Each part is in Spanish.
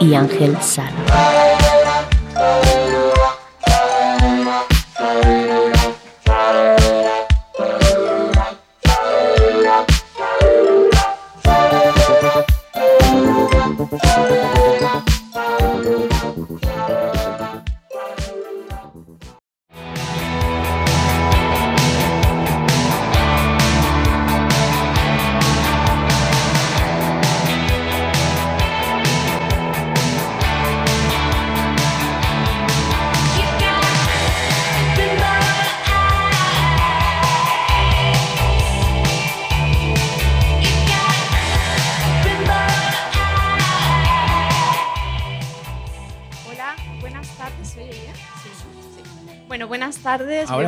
y Ángel Sala.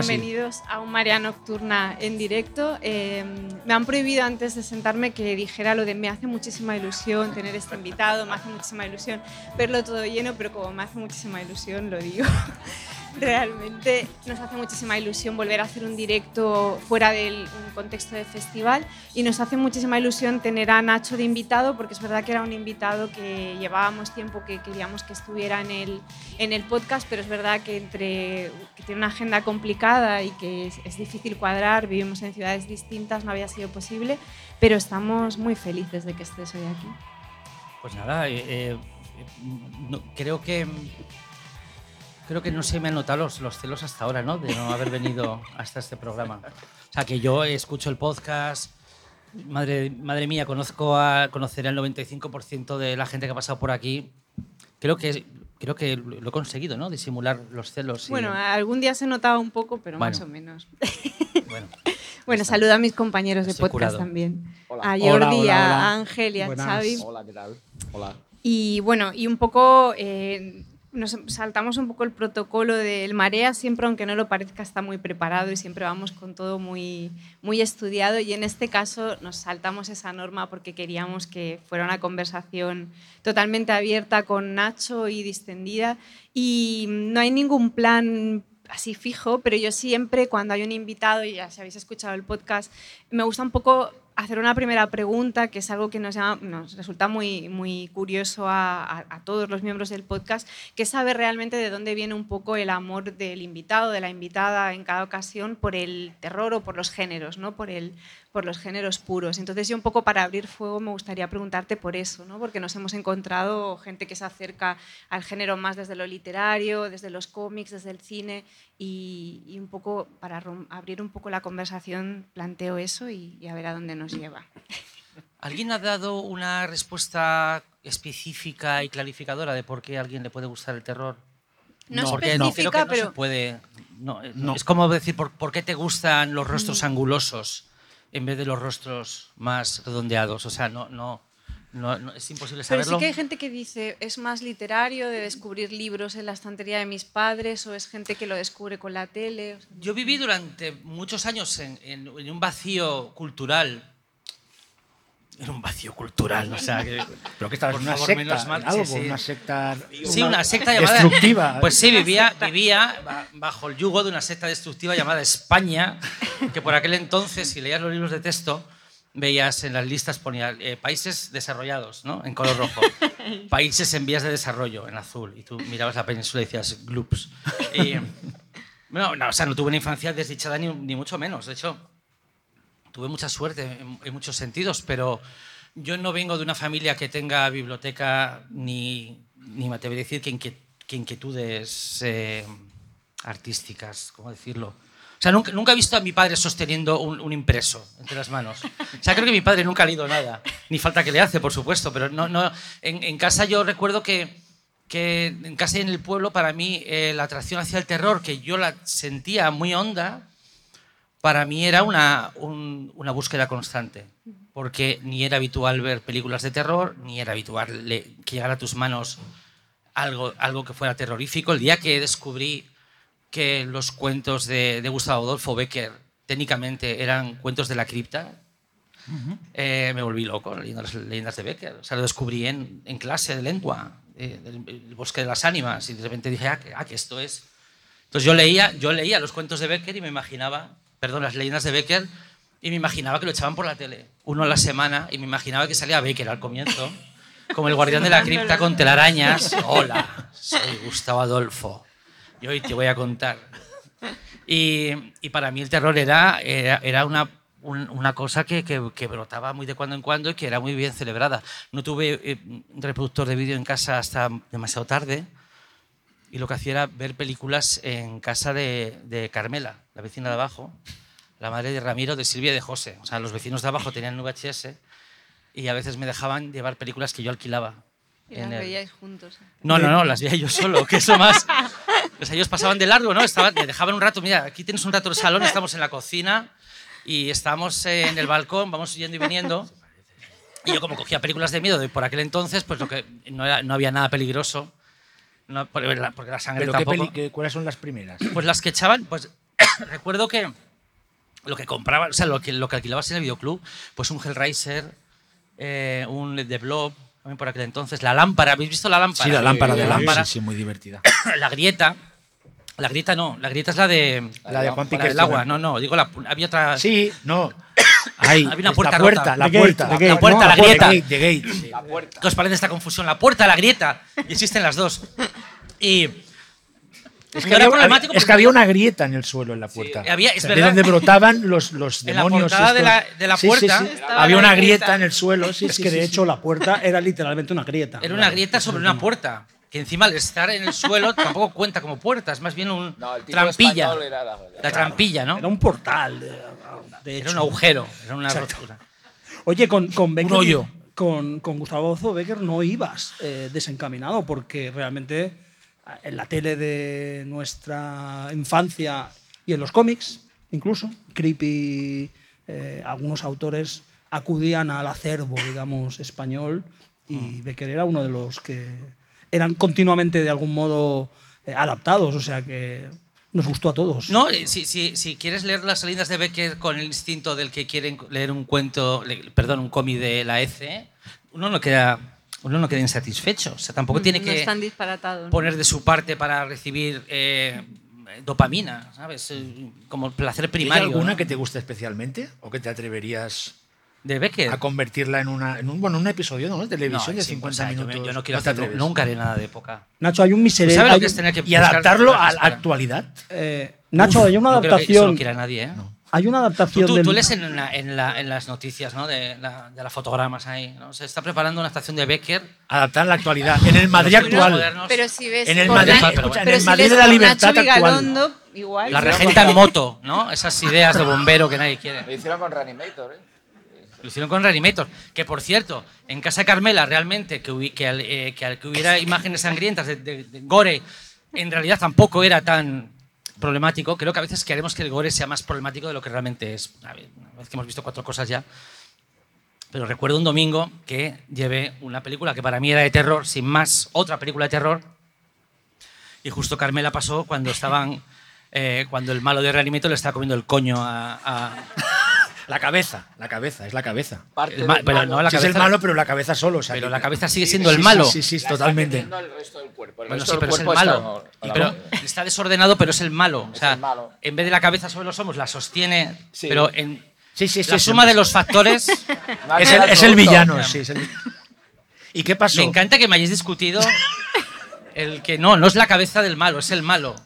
Bienvenidos a un Marea Nocturna en directo. Em, me han prohibido antes de sentarme que dijera lo de me hace muchísima ilusión tener este invitado, me hace muchísima ilusión verlo todo lleno, pero como me hace muchísima ilusión lo digo. Realmente nos hace muchísima ilusión volver a hacer un directo fuera del contexto de festival y nos hace muchísima ilusión tener a Nacho de invitado porque es verdad que era un invitado que llevábamos tiempo que queríamos que estuviera en el, en el podcast, pero es verdad que entre que tiene una agenda complicada y que es, difícil cuadrar, vivimos en ciudades distintas, no había sido posible, pero estamos muy felices de que estés hoy aquí. Pues nada, eh, eh, creo que creo que no se me han notado los, los, celos hasta ahora, ¿no? De no haber venido hasta este programa. O sea, que yo escucho el podcast, madre, madre mía, conozco a, conoceré al 95% de la gente que ha pasado por aquí. Creo que, creo que lo he conseguido, ¿no? Disimular los celos. Bueno, algún día se notaba un poco, pero más o menos. Bueno, bueno saludo a mis compañeros de podcast también. A Jordi, a Ángel y a Xavi. Hola, ¿qué tal? Hola. Y bueno, y un poco eh, nos saltamos un poco el protocolo del Marea, siempre aunque no lo parezca está muy preparado y siempre vamos con todo muy, muy estudiado. Y en este caso nos saltamos esa norma porque queríamos que fuera una conversación totalmente abierta con Nacho y distendida. Y no hay ningún plan así fijo, pero yo siempre cuando hay un invitado, y ya si habéis escuchado el podcast, me gusta un poco hacer una primera pregunta, que es algo que nos, nos resulta muy, muy curioso a, todos los miembros del podcast, que es saber realmente de dónde viene un poco el amor del invitado, de la invitada en cada ocasión por el terror o por los géneros, ¿no? por, el, por los géneros puros. Entonces yo un poco para abrir fuego me gustaría preguntarte por eso, ¿no? porque nos hemos encontrado gente que se acerca al género más desde lo literario, desde los cómics, desde el cine, y, un poco para abrir un poco la conversación planteo eso y, y a ver a dónde nos lleva. ¿Alguien ha dado una respuesta específica y clarificadora de por qué a alguien le puede gustar el terror? No, específica, pero... puede, no, Es como decir, ¿por, ¿por, qué te gustan los rostros mm. angulosos en vez de los rostros más redondeados? O sea, no, no, no, es imposible saberlo. Pero sí que hay gente que dice, es más literario de descubrir libros en la estantería de mis padres o es gente que lo descubre con la tele. Yo viví durante muchos años en, en un vacío cultural era un vacío cultural, o sea, que, pero que estabas en una secta, mal, algo, sí, sí. una secta, sí, una secta llamada destructiva. Pues sí, vivía, vivía bajo el yugo de una secta destructiva llamada España, que por aquel entonces, si leías los libros de texto, veías en las listas ponía eh, países desarrollados, ¿no? En color rojo, países en vías de desarrollo en azul, y tú mirabas la península y decías gloops. Y, no, no, o sea, no tuve una infancia desdichada ni, ni mucho menos, de hecho tuve mucha suerte en, muchos sentidos, pero yo no vengo de una familia que tenga biblioteca ni, ni me atrevo a decir que, inquietudes eh, artísticas, ¿cómo decirlo? Sea, nunca, nunca, he visto a mi padre sosteniendo un, impreso entre las manos. O sea, creo que mi padre nunca ha leído nada. Ni falta que le hace, por supuesto, pero no, no, en, casa yo recuerdo que, que, en casa y en el pueblo, para mí, eh, la atracción hacia el terror, que yo la sentía muy honda, para mí era una, una, búsqueda constante, porque ni era habitual ver películas de terror, ni era habitual que llegara a tus manos algo, algo que fuera terrorífico. El día que descubrí que los cuentos de, Gustavo Adolfo Becker técnicamente eran cuentos de la cripta, eh, me volví loco leyendo las leyendas de Becker. O sea, lo descubrí en, en clase de lengua, eh, del bosque de las ánimas, y de repente dije, ah, que, ah, que esto es... Entonces yo leía, yo leía los cuentos de Becker y me imaginaba, perdón, las leyendas de Becker, y me imaginaba que lo echaban por la tele, uno a la semana, y me imaginaba que salía Becker al comienzo, como el guardián de la cripta con telarañas. Hola, soy Gustavo Adolfo, y hoy te voy a contar. Y, para mí el terror era, era, una, una cosa que, que, brotaba muy de cuando en cuando y que era muy bien celebrada. No tuve eh, un reproductor de vídeo en casa hasta demasiado tarde y lo que hacía era ver películas en casa de, de Carmela, la vecina de abajo, la madre de Ramiro, de Silvia y de José. O sea, los vecinos de abajo tenían VHS y a veces me dejaban llevar películas que yo alquilaba. ¿Y las veíais juntos? No, no, no, las veía yo solo, que eso más. O sea, ellos pasaban de largo, ¿no? Estaban, me dejaban un rato, mira, aquí tienes un rato el salón, estamos en la cocina y estamos en el balcón, vamos yendo y viniendo. Y yo como cogía películas de miedo de por aquel entonces, pues lo que no, era, no había nada peligroso. No, porque la sangre ¿Pero tampoco... Qué ¿Cuáles son las primeras? Pues las que echaban, pues recuerdo que lo que compraba, o sea, lo que, lo que alquilabas en el videoclub, pues un Hellraiser, eh, un The Blob, también por aquel entonces, la lámpara, ¿habéis visto la lámpara? Sí, la lámpara de lámpara. Sí, sí, muy divertida. la grieta. La grieta no, la grieta es la de. La de Juan Piqué. El agua, no, no, digo, la, había otra. Sí, no. Ahí, había una puerta la puerta, la puerta, la, la puerta, la grieta. The gate, the gate. La puerta. ¿Qué os parece esta confusión? La puerta, la grieta. Y existen las dos. Y es que, había, es que había una grieta en el suelo en la puerta. había, es de donde brotaban los, los demonios. En la de la, de la puerta había una grieta. en el suelo. es que de hecho la puerta era literalmente una grieta. Era una grieta sobre una puerta. Que encima al estar en el suelo tampoco cuenta como puerta, es más bien un trampilla. la, trampilla, ¿no? Era un portal. De, Era un agujero, era una rotura. Oye, con, con Becker, un hoyo. Con, con Gustavo Becker no ibas eh, desencaminado porque realmente en la tele de nuestra infancia y en los cómics, incluso, Creepy, eh, algunos autores acudían al acervo, digamos, español y mm. Becker era uno de los que eran continuamente de algún modo eh, adaptados, o sea que nos gustó a todos. No, si, si, si, quieres leer las salidas de Becker con el instinto del que quieren leer un cuento, perdón, un cómic de la ECE, uno no queda uno no queda insatisfecho. O sea, tampoco mm, tiene que poner de su parte para recibir eh, dopamina, ¿sabes? Eh, como placer primario. ¿Hay alguna que te guste especialmente o que te atreverías de Becker. a convertirla en, una, en un, bueno, un episodio ¿no? de televisión de 50 minutos? Yo, no quiero hacerlo, nunca haré nada de época. Nacho, hay un miserable. ¿Sabes lo que es tener que y adaptarlo a la actualidad. Eh, Nacho, hay una adaptación. No quiera nadie, ¿eh? Hay una adaptación. Tú, tú, lees en, en, las noticias ¿no? de, la, de las fotogramas ahí. ¿no? Se está preparando una estación de Becker. Adaptar la actualidad. En el Madrid actual. Pero si ves. En el Madrid, en el Madrid de la libertad actual. la regenta en moto, ¿no? Esas ideas de bombero que nadie quiere. Lo hicieron con Reanimator, ¿eh? Lo hicieron con Reanimator. Que por cierto, en Casa Carmela realmente que, que, al, eh, que, que hubiera imágenes sangrientas de, de, de gore, en realidad tampoco era tan problemático. Creo que a veces queremos que el gore sea más problemático de lo que realmente es. A una vez que hemos visto cuatro cosas ya. Pero recuerdo un domingo que llevé una película que para mí era de terror, sin más, otra película de terror. Y justo Carmela pasó cuando estaban. Eh, cuando el malo de Reanimator le estaba comiendo el coño a la cabeza, la cabeza, es la cabeza. pero no la cabeza, es el malo, pero la cabeza solo. pero la cabeza sigue siendo el malo. Sí, sí, totalmente. El resto del cuerpo. bueno, sí, pero es el malo. Está, pero está desordenado, pero es el malo. o sea, en vez de la cabeza sobre los hombros, la sostiene, pero en sí, sí, la suma de los factores es, el, villano. ¿Y qué pasó? Me encanta que me hayáis discutido el que no, no es la cabeza del malo, es el malo.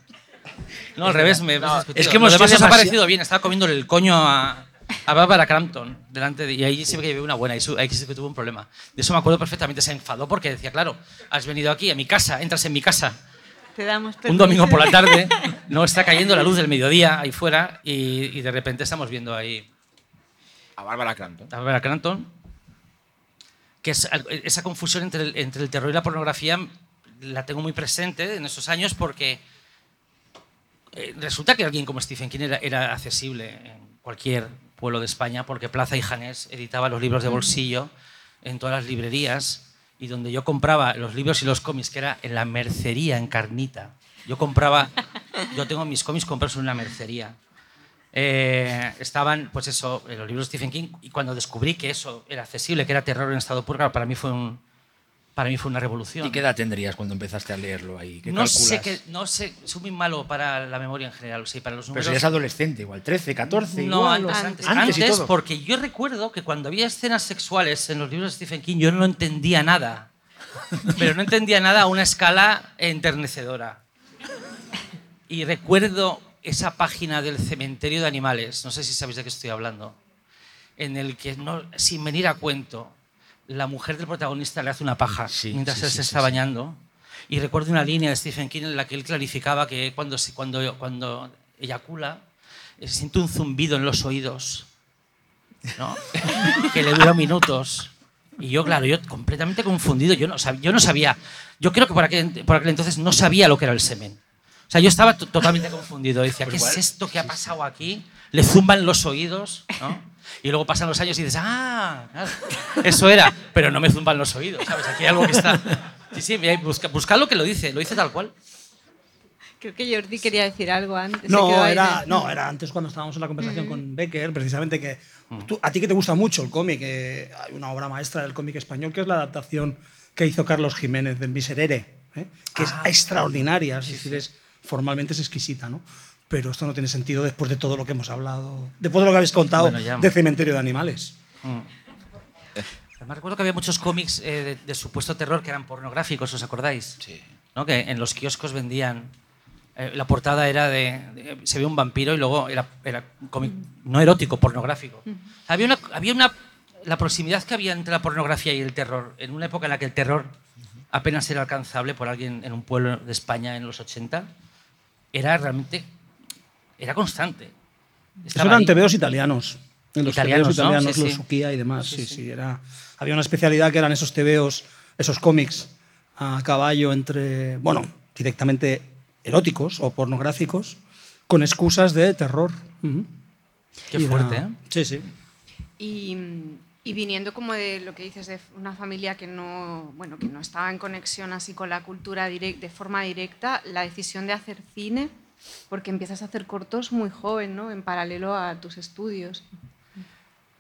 No, al revés, me Es que hemos Además, os ha parecido bien, estaba comiendo el coño a, a Barbara Crampton delante de, y ahí sí que llevé una buena y ahí sí que tuvo un problema. De eso me acuerdo perfectamente, se enfadó porque decía, claro, has venido aquí a mi casa, entras en mi casa. Te damos un domingo por la tarde, no está cayendo la luz del mediodía ahí fuera y, de repente estamos viendo ahí a Barbara Crampton. A Barbara Crampton, que es, esa confusión entre el, entre el terror y la pornografía la tengo muy presente en esos años porque eh, resulta que alguien como Stephen King era, era accesible en cualquier pueblo de España, porque Plaza y Janés editaba los libros de bolsillo en todas las librerías y donde yo compraba los libros y los cómics, que era en la mercería, en Carnita. Yo compraba, yo tengo mis cómics comprados en una mercería. Eh, estaban, pues eso, los libros de Stephen King, y cuando descubrí que eso era accesible, que era terror en estado puro, para mí fue un, para mí fue una revolución. ¿Y qué edad tendrías cuando empezaste a leerlo ahí? ¿Qué no sé, que, no sé, soy muy malo para la memoria en general, sí, para los números. Pero si eres adolescente, igual 13, 14, no, igual, antes, antes, antes porque yo recuerdo que cuando había escenas sexuales en los libros de Stephen King yo no entendía nada. Pero no entendía nada a una escala enternecedora. Y recuerdo esa página del cementerio de animales, no sé si sabéis de qué estoy hablando, en el que, no, sin venir a cuento, la mujer del protagonista le hace una paja mientras él se está bañando. Y recuerdo una línea de Stephen King en la que él clarificaba que cuando, cuando, cuando eyacula, eh, siente un zumbido en los oídos, ¿no? que le dura minutos. Y yo, claro, yo completamente confundido, yo no, sabía, yo no sabía, yo creo que por aquel, por aquel entonces no sabía lo que era el semen. O sea, yo estaba totalmente confundido. Decía, pues ¿qué es esto que ha pasado aquí? Le zumban los oídos, ¿no? Y luego pasan los años y dices, ah, eso era. Pero no me zumban los oídos, ¿sabes? Aquí hay algo que está... Sí, sí, busca, buscadlo que lo dice, lo dice tal cual. Creo que Jordi quería decir algo antes. No, era, no, era antes cuando estábamos en la conversación con Becker, precisamente que a ti que te gusta mucho el cómic, hay una obra maestra del cómic español que es la adaptación que hizo Carlos Jiménez de Miserere, ¿eh? que es ah. extraordinaria, es decir, es, formalmente es exquisita, ¿no? Pero esto no tiene sentido después de todo lo que hemos hablado, después de lo que habéis contado de Cementerio de Animales. Mm. Además, recuerdo que había muchos cómics eh, de, supuesto terror que eran pornográficos, ¿os acordáis? Sí. ¿No? Que en los kioscos vendían. Eh, la portada era de, Se ve un vampiro y luego era, era cómic no erótico, pornográfico. Había una. Había una la proximidad que había entre la pornografía y el terror, en una época en la que el terror apenas era alcanzable por alguien en un pueblo de España en los 80, era realmente era constante. Eso eran tebeos italianos. En los italianos, italianos, los Suquía y demás. Sí, sí, Era, había una especialidad que eran esos tebeos, esos cómics a caballo entre, bueno, directamente eróticos o pornográficos, con excusas de terror. Qué fuerte, ¿eh? Sí, sí. Y, y, viniendo como de lo que dices de una familia que no, bueno, que no estaba en conexión así con la cultura de forma directa, la decisión de hacer cine porque empiezas a hacer cortos muy joven, ¿no? En paralelo a tus estudios.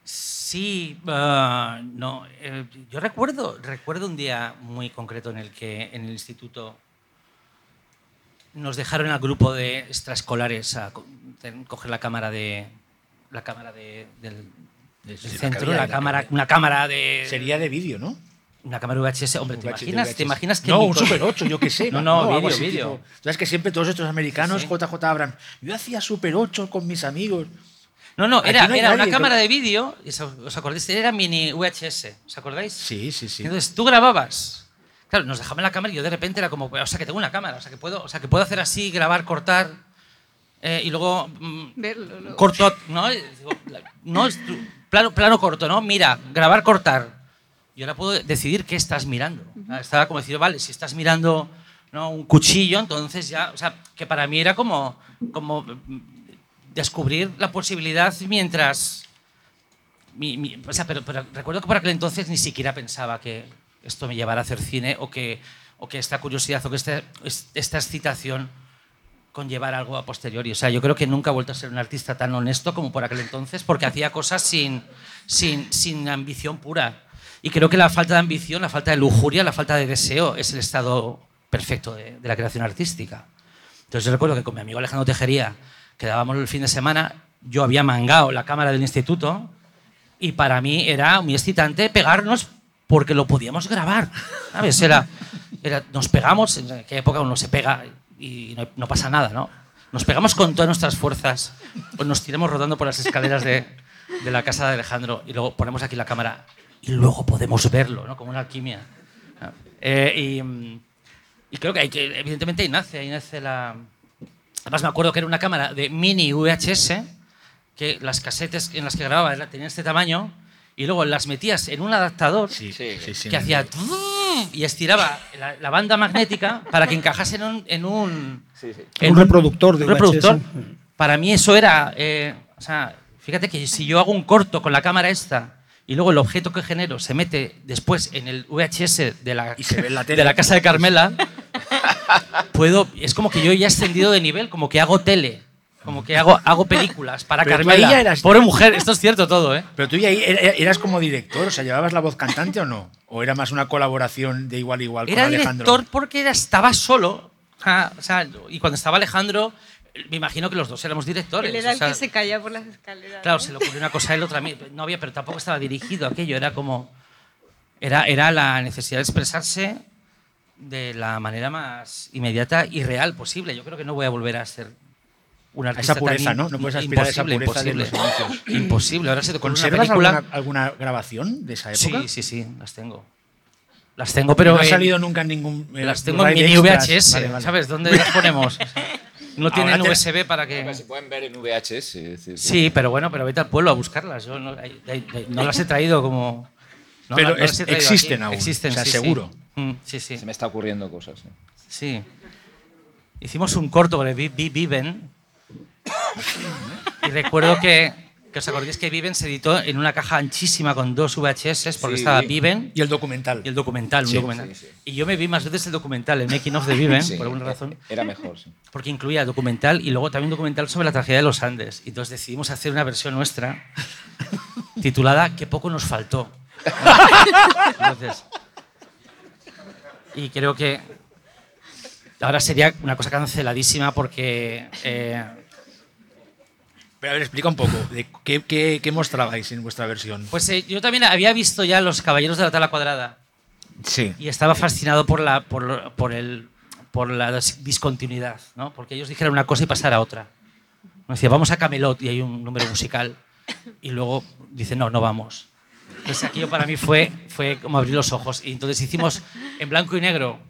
Sí, ah, no. Eh, yo recuerdo, recuerdo un día muy concreto en el que en el instituto nos dejaron al grupo de extraescolares a coger la cámara de la cámara de, del, centro, la cámara, una cámara de sería de vídeo, ¿no? Una cámara VHS, hombre, ¿te, imaginas, ¿te imaginas que.? No, un Super 8, yo qué sé. no, no, vídeo, vídeo. Sabes que siempre todos estos americanos, JJ Abrams, yo hacía Super 8 con mis amigos. No, no, era, era una cámara de vídeo, ¿os acordáis? Era mini VHS, ¿os acordáis? Sí, sí, sí. Entonces tú grababas. Claro, nos dejaban la cámara y yo de repente era como, o sea, que tengo una cámara, o sea, que puedo, o sea, que puedo hacer así, grabar, cortar eh, y luego. Mm, Verlo, Corto, ¿no? no plano, plano corto, ¿no? Mira, grabar, cortar y ahora puedo decidir qué estás mirando. Estaba como decir, vale, si estás mirando ¿no? un cuchillo, entonces ya, o sea, que para mí era como, como descubrir la posibilidad mientras... o sea, pero, recuerdo que por aquel entonces ni siquiera pensaba que esto me llevara a hacer cine o que, o que esta curiosidad o que este, esta excitación conllevara algo a posteriori. O sea, yo creo que nunca he vuelto a ser un artista tan honesto como por aquel entonces porque hacía cosas sin, sin, sin ambición pura. Y creo que la falta de ambición, la falta de lujuria, la falta de deseo es el estado perfecto de, la creación artística. Entonces yo recuerdo que con mi amigo Alejandro Tejería quedábamos el fin de semana, yo había mangado la cámara del instituto y para mí era muy excitante pegarnos porque lo podíamos grabar. ¿Sabes? Era, era, nos pegamos, en aquella época uno se pega y no, pasa nada, ¿no? Nos pegamos con todas nuestras fuerzas, pues nos tiramos rodando por las escaleras de, de la casa de Alejandro y luego ponemos aquí la cámara y luego podemos verlo, ¿no? como una alquimia. Eh, mm, y, creo que, hay que evidentemente ahí nace, ahí nace la... Además me acuerdo que era una cámara de mini VHS, que las casetes en las que grababa tenían este tamaño, y luego las metías en un adaptador que hacía... Y estiraba la, banda magnética para que encajase en un... En un, un reproductor de reproductor. Para mí eso era... Eh, o sea, fíjate que si yo hago un corto con la cámara esta y luego el objeto que genero se mete después en el VHS de la, Y se ve la tele. de la casa de Carmela, puedo, es como que yo ya he ascendido de nivel, como que hago tele, como que hago, hago películas para Pero Carmela. eras- Pobre mujer, esto es cierto todo, ¿eh? Pero tú ya era- eras como director, o sea, ¿llevabas la voz cantante o no? ¿O era más una colaboración de igual a igual Era con Alejandro? director porque era, estaba solo. o sea, y cuando estaba Alejandro, me imagino que los dos éramos directores. Él era o el sea, que se caía por las escaleras. Claro, ¿no? se le ocurrió una cosa a él, otra a mí. No había, pero tampoco estaba dirigido aquello. Era como. Era, era la necesidad de expresarse de la manera más inmediata y real posible. Yo creo que no voy a volver a ser un artista. esa pureza, tan ¿no? No puedes aspirar a esa imposible, pureza de los imposible. Imposible. Ahora se te una ¿Conservas película. alguna, alguna grabación de esa época? Sí, sí, sí, las tengo. Las tengo, pero. no ha en- salido nunca en ningún. eh, las tengo en mini. VHS, Vale, vale. ¿sabes? ¿Dónde las ponemos? No tienen Ahora te- USB para que. Se pueden ver en VHS. Sí, pero bueno, pero vete al pueblo a buscarlas. Yo no, las he traído como. no Pero no es- existen aquí. aún, Existen, o sea, sí, sí. seguro. Mm, Sí, sí. Se me está ocurriendo cosas. ¿eh? sí. Hicimos un corto Vi- Viven. Y recuerdo que, que os acordáis que Viven se editó en una caja anchísima con dos VHS, porque Sí. estaba Viven Y el documental. y el documental. un Sí, documental. sí. Y yo me vi más veces el documental, el Making of de Viven, por alguna razón. Era mejor, sí. porque incluía documental y luego también un documental sobre la tragedia de los Andes. Y entonces decidimos hacer una versión nuestra titulada Qué poco nos faltó. Entonces, y creo que ahora sería una cosa canceladísima porque eh, Pero a ver, explica un poco. De qué, qué- qué mostrabais en vuestra versión? pues eh, yo también había visto ya Los Caballeros de la Tabla Cuadrada Sí. y estaba fascinado por la, por, por el, por la dis- discontinuidad, ¿no? porque ellos dijeron una cosa y pasara a otra. Me decía, vamos a Camelot y hay un número musical. Y luego dice, no, no vamos. Entonces aquello para mí fue, fue como abrir los ojos. Y entonces hicimos en blanco y negro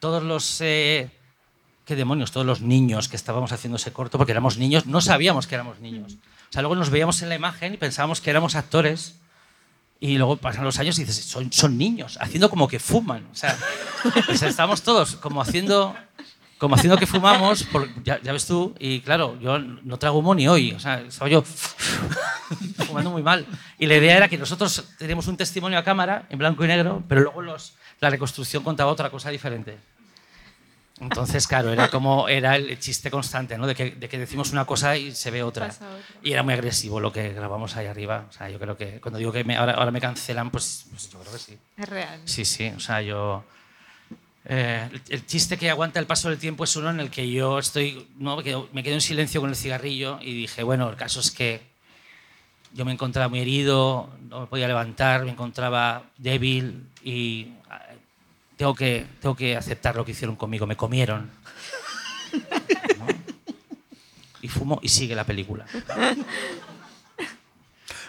todos los... eh, ¿Qué demonios? Todos los niños que estábamos haciendo ese corto, porque éramos niños, no sabíamos que éramos niños. O sea, luego nos veíamos en la imagen y pensábamos que éramos actores. Y luego pasan los años y dices, son, son niños, haciendo como que fuman. O sea, estábamos todos como haciendo, como haciendo que fumamos, por- ya, ya ves tú, y claro, yo no trago humo ni hoy. O sea, estaba yo fumando muy mal. Y la idea era que nosotros teníamos un testimonio a cámara, en blanco y negro, pero luego los, la reconstrucción contaba otra cosa diferente. Entonces, claro, era como era el chiste constante, ¿no? De que, de que decimos una cosa y se ve otra. Y era muy agresivo lo que grabamos ahí arriba. O sea, yo creo que cuando digo que me- ahora, ahora me cancelan, pues, pues yo creo que sí. Es real. Sí, sí. O sea, yo. eh, el, el chiste que aguanta el paso del tiempo es uno en el que yo estoy. ¿no? me, quedo, me quedo en silencio con el cigarrillo y dije, bueno, el caso es que yo me encontraba muy herido, no me podía levantar, me encontraba débil y tengo que, tengo que aceptar lo que hicieron conmigo. Me comieron. ¿no? Y fumo y sigue la película.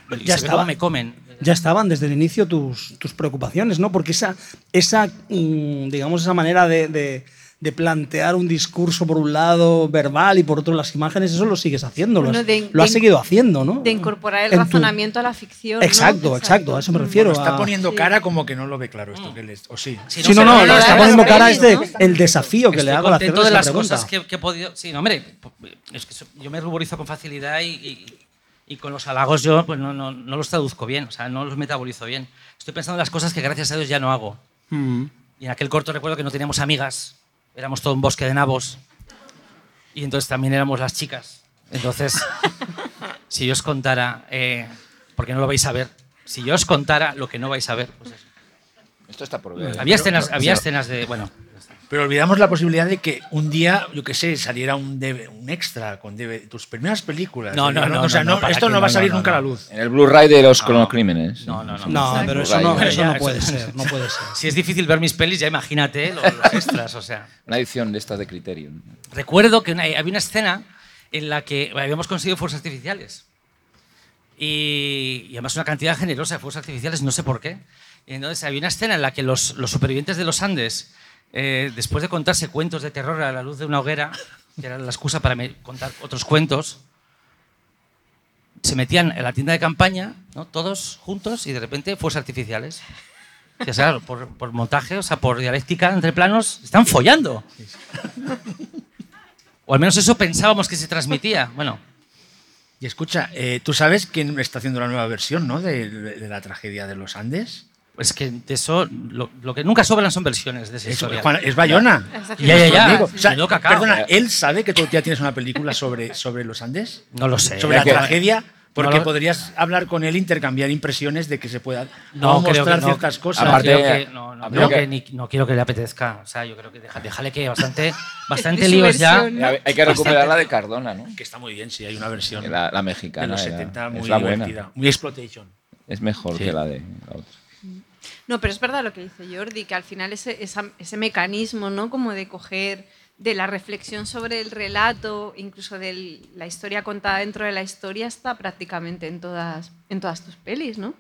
Y Ya estaba. me comen. Ya estaban desde el inicio tus, tus preocupaciones, ¿no? Porque esa, esa mm, digamos, esa manera de, de- de plantear un discurso por un lado verbal y por otro las imágenes, eso lo sigues haciendo, lo has, Bueno, de- lo has de- seguido haciendo, ¿no? De incorporar el En tu- razonamiento a la ficción. ¿no? Exacto, exacto, a eso me refiero. Está a- poniendo Sí. cara como que no lo ve claro esto que les, o sí. Sí, Sí, no, sé, no, lo no, está no, poniendo no, cara no, es de ¿no? el desafío que Estoy le hago al hacerle contento de las pregunta. cosas que, que he podido. Sí, no, hombre, es que yo me ruborizo con facilidad y, y- y con los halagos yo pues no, no, no los traduzco bien, o sea, no los metabolizo bien. Estoy pensando en las cosas que gracias a Dios ya no hago. Mm. Y en aquel corto recuerdo que no teníamos amigas, éramos todo un bosque de nabos. Y entonces también éramos las chicas. Entonces, si yo os contara, eh, porque no lo vais a ver, si yo os contara lo que no vais a ver, pues eso. Esto está por ver. Había escenas, Pero- había escenas de. Bueno, Pero olvidamos la posibilidad de que un día, yo qué sé, saliera un, extra con tus primeras películas. No, no, no, O sea, no, esto no va a no, salir no, nunca no. a la luz. En el Blu-ray de los cronocrímenes. no, no, no. No, pero eso no, eso no puede ser, no puede ser. Si es difícil ver mis pelis, ya imagínate lo- los, extras, o sea. Una edición de estas de Criterion. Recuerdo que una- había una escena en la que habíamos conseguido fuegos artificiales. Y, y además una cantidad generosa de fuegos artificiales, no sé por qué. Y entonces había una escena en la que los, los supervivientes de los Andes, eh, después de contarse cuentos de terror a la luz de una hoguera, que era la excusa para contar otros cuentos, se metían en la tienda de campaña, ¿no? todos juntos, y de repente fuegos artificiales. Que, claro, por, montaje, o sea, por dialéctica entre planos, están follando. O al menos eso pensábamos que se transmitía. Bueno, Y escucha, eh, tú sabes quién está haciendo la nueva versión, ¿no? De la tragedia de los Andes. Pues que de eso, lo, lo que nunca sobran son versiones de esa Es, historia. Juan- es Bayona. Ya, ya, ya. Amigo, o sea, Menudo cacao. perdona, ¿él sabe que tú ya tienes una película sobre, sobre los Andes? No lo sé. Sobre la que- tragedia, porque lo- podrías hablar con él, intercambiar impresiones de que se pueda No, mostrar no. ciertas cosas. No, Aparte- creo que, no, no, creo creo que- que ni- no quiero que le apetezca. O sea, yo creo que deja- déjale que bastante, bastante líos ya. Hay que recuperar la de Cardona, ¿no? que está muy bien, sí, hay una versión La, la de mexicana. los era- 70 es muy buena. Muy exploitation. Es mejor Sí. que la de la otra. No, pero es verdad lo que dice Jordi, que al final ese, esa- ese mecanismo, ¿no? Como de coger de la reflexión sobre el relato, incluso de la historia contada dentro de la historia, está prácticamente en todas, en todas tus pelis, ¿no?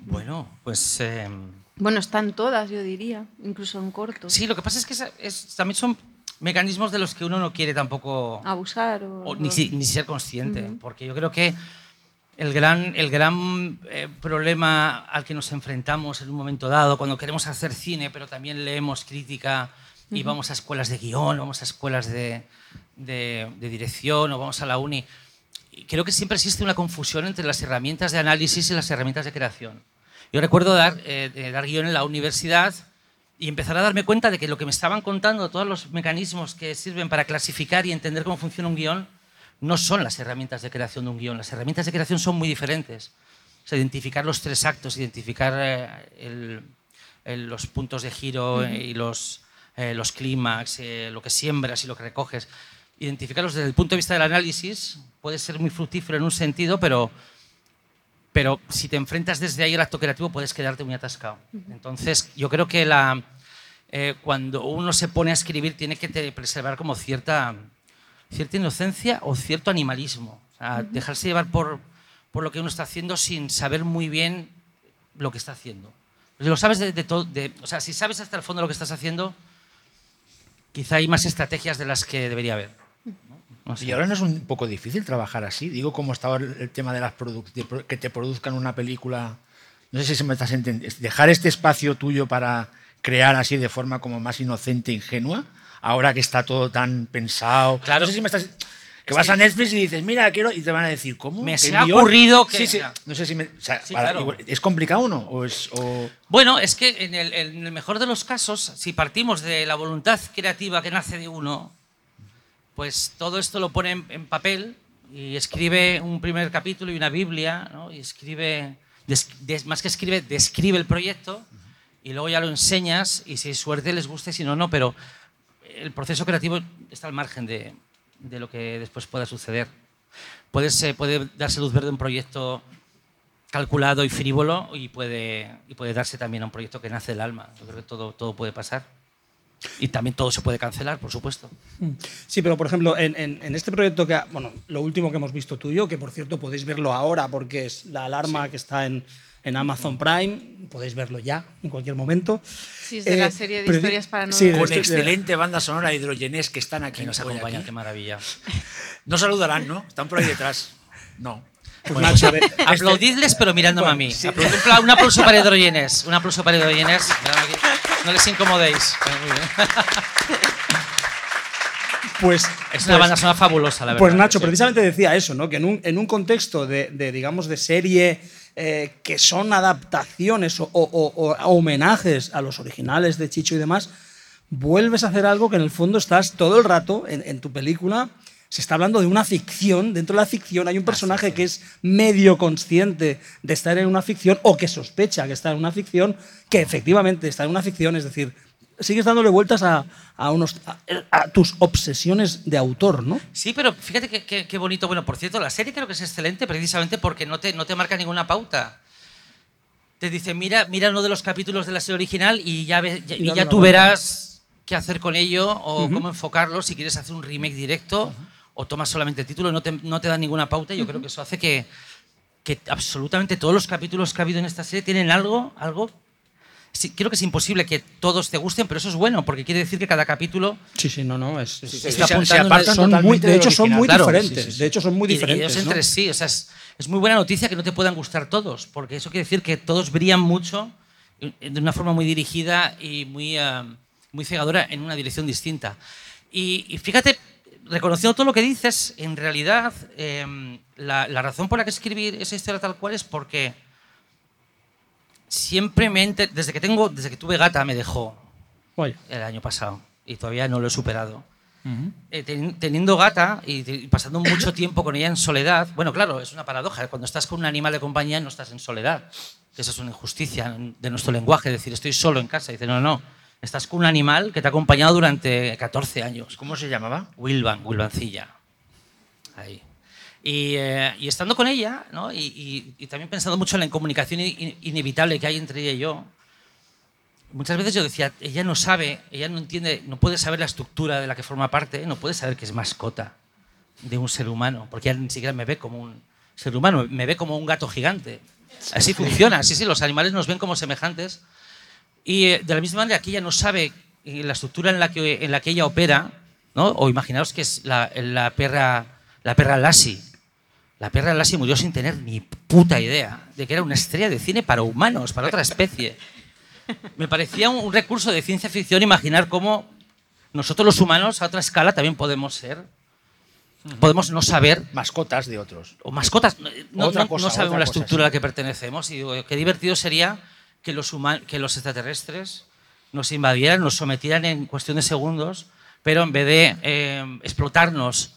Bueno, pues eh, Bueno, están todas, yo diría, incluso en corto. sí, lo que pasa es que esa- es- también son mecanismos de los que uno no quiere tampoco Abusar o... o ni, si- ni ser consciente, porque yo creo que el gran, el gran eh, problema al que nos enfrentamos en un momento dado, cuando queremos hacer cine, pero también leemos crítica y vamos a escuelas de guion, vamos a escuelas de, de- de dirección o vamos a la uni, creo que siempre existe una confusión entre las herramientas de análisis y las herramientas de creación. Yo recuerdo dar, eh, dar guion en la universidad y empezar a darme cuenta de que lo que me estaban contando, todos los mecanismos que sirven para clasificar y entender cómo funciona un guion, no son las herramientas de creación de un guion. Las herramientas de creación son muy diferentes. O sea, identificar los tres actos, identificar eh, el- el- los puntos de giro eh, y los, eh, los clímax, eh, lo que siembras y lo que recoges. Identificarlos desde el punto de vista del análisis puede ser muy fructífero en un sentido, pero, pero si te enfrentas desde ahí al acto creativo puedes quedarte muy atascado. Entonces, yo creo que la, eh, cuando uno se pone a escribir tiene que te- preservar como cierta, cierta inocencia o cierto animalismo. O sea, Dejarse llevar por, por lo que uno está haciendo sin saber muy bien lo que está haciendo. Si lo sabes de, de todo, de- o sea, si sabes hasta el fondo lo que estás haciendo, quizá hay más estrategias de las que debería haber. ¿no? Sé. Y ahora no es un poco difícil trabajar así. Digo, como está el tema de las de que te produzcan una película. No sé si se me estás entendiendo. Dejar este espacio tuyo para crear así de forma como más inocente, ingenua, ahora que está todo tan pensado. Claro. No sé si me estás. Que vas a Netflix y dices, mira, quiero. Y te van a decir, ¿cómo? Me ¿Qué se ha guion? ocurrido que- Sí, sí. No sé si me. o sea, Sí, para- claro. ¿Es complicado no? ¿O es.? o- Bueno, es que en el, en el mejor de los casos, si partimos de la voluntad creativa que nace de uno, pues todo esto lo pone en, en papel y escribe un primer capítulo y una Biblia, ¿no? y escribe, des- des- más que escribe, describe el proyecto y luego ya lo enseñas y si hay suerte les gusta y si no, no, pero el proceso creativo está al margen de, de lo que después pueda suceder. Puede, ser- puede darse luz verde a un proyecto calculado y frívolo y puede, y puede darse también a un proyecto que nace del alma. Yo creo que todo, todo puede pasar. Y también todo se puede cancelar, por supuesto. Sí, pero por ejemplo, en, en- en este proyecto que, ha- bueno, lo último que hemos visto tuyo, que por cierto podéis verlo ahora porque es la alarma que está en, en Amazon Prime, podéis verlo ya, en cualquier momento. Sí, es de la serie de historias para no sí, de Con de- excelente banda sonora de hidrogenés que están aquí. Que nos acompañan, qué maravilla. No saludarán, ¿no? Están por ahí detrás. No. Pues Nacho, de- Aplaudidles, pero mirándome a mí. sí. Un, pla- un aplauso para hidrogenes. Un aplauso para hidrogenes. No les incomodéis. Pues, Es una pues- banda sonora fabulosa, la verdad. Pues Nacho, Sí. precisamente decía eso, ¿no? Que en un, en un contexto de, de, digamos, de serie eh, que son adaptaciones o, o- o- o homenajes a los originales de Chicho y demás, vuelves a hacer algo que en el fondo estás todo el rato en, en tu película. Se está hablando de una ficción. Dentro de la ficción hay un personaje que es medio consciente de estar en una ficción o que sospecha que está en una ficción, que efectivamente está en una ficción. Es decir, sigues dándole vueltas a, a unos, a- a tus obsesiones de autor, ¿no? Sí, pero fíjate qué, bonito. Bueno, por cierto, la serie creo que es excelente precisamente porque no te, no te marca ninguna pauta. Te dice, mira, mira uno de los capítulos de la serie original y ya, Y ya tú verás qué hacer con ello o cómo enfocarlo, si quieres hacer un remake directo o tomas solamente el título, no te, no te dan ninguna pauta. y Yo creo que eso hace que, que absolutamente todos los capítulos que ha habido en esta serie tienen algo, algo sí, creo que es imposible que todos te gusten, pero eso es bueno, porque quiere decir que cada capítulo Sí, sí, no, no. Es, es- sí, está se- se apartan son muy, de hecho, son muy Claro, diferentes. sí, sí, sí. De hecho, son muy y- y diferentes. ellos ¿no? entre sí, o sea, es, es muy buena noticia que no te puedan gustar todos, porque eso quiere decir que todos brillan mucho y- de una forma muy dirigida y muy, ah, muy cegadora en una dirección distinta. Y, y fíjate, reconociendo todo lo que dices, en realidad em, la, la razón por la que escribir esa historia tal cual es porque siempre me enter- desde que tengo, desde que tuve gata me dejó Vaya. el año pasado y todavía no lo he superado. Eh, teni- teniendo gata y, pasando mucho tiempo con ella en soledad, bueno, claro, es una paradoja. Cuando estás con un animal de compañía no estás en soledad. Esa es una injusticia de nuestro lenguaje, decir estoy solo en casa. Dice, no, no, estás con un animal que te ha acompañado durante 14 años. ¿Cómo se llamaba? Wilban, Wilbancilla. Ahí. Y, eh, y estando con ella, ¿no? y, y- y también pensando mucho en la incomunicación in- inevitable que hay entre ella y yo, muchas veces yo decía, ella no sabe, ella no entiende, no puede saber la estructura de la que forma parte, no puede saber que es mascota de un ser humano, porque ella ni siquiera me ve como un ser humano, me ve como un gato gigante. Así funciona, sí, sí, los animales nos ven como semejantes. Y eh, de la misma manera que ella no sabe eh, la estructura en la que, en la que ella opera, ¿no? o imaginaos que es la, la perra, la perra Lassie. La perra Lassie murió sin tener ni puta idea de que era una estrella de cine para humanos, para otra especie. Me parecía un, un recurso de ciencia ficción imaginar cómo nosotros los humanos a otra escala también podemos ser, podemos no saber Mascotas de otros. o mascotas. No, Otra no- cosa, no sabemos otra la cosa, estructura sí. a la que pertenecemos. Y digo, qué divertido sería que los, que los extraterrestres nos invadieran, nos sometieran en cuestión de segundos, pero en vez de eh, explotarnos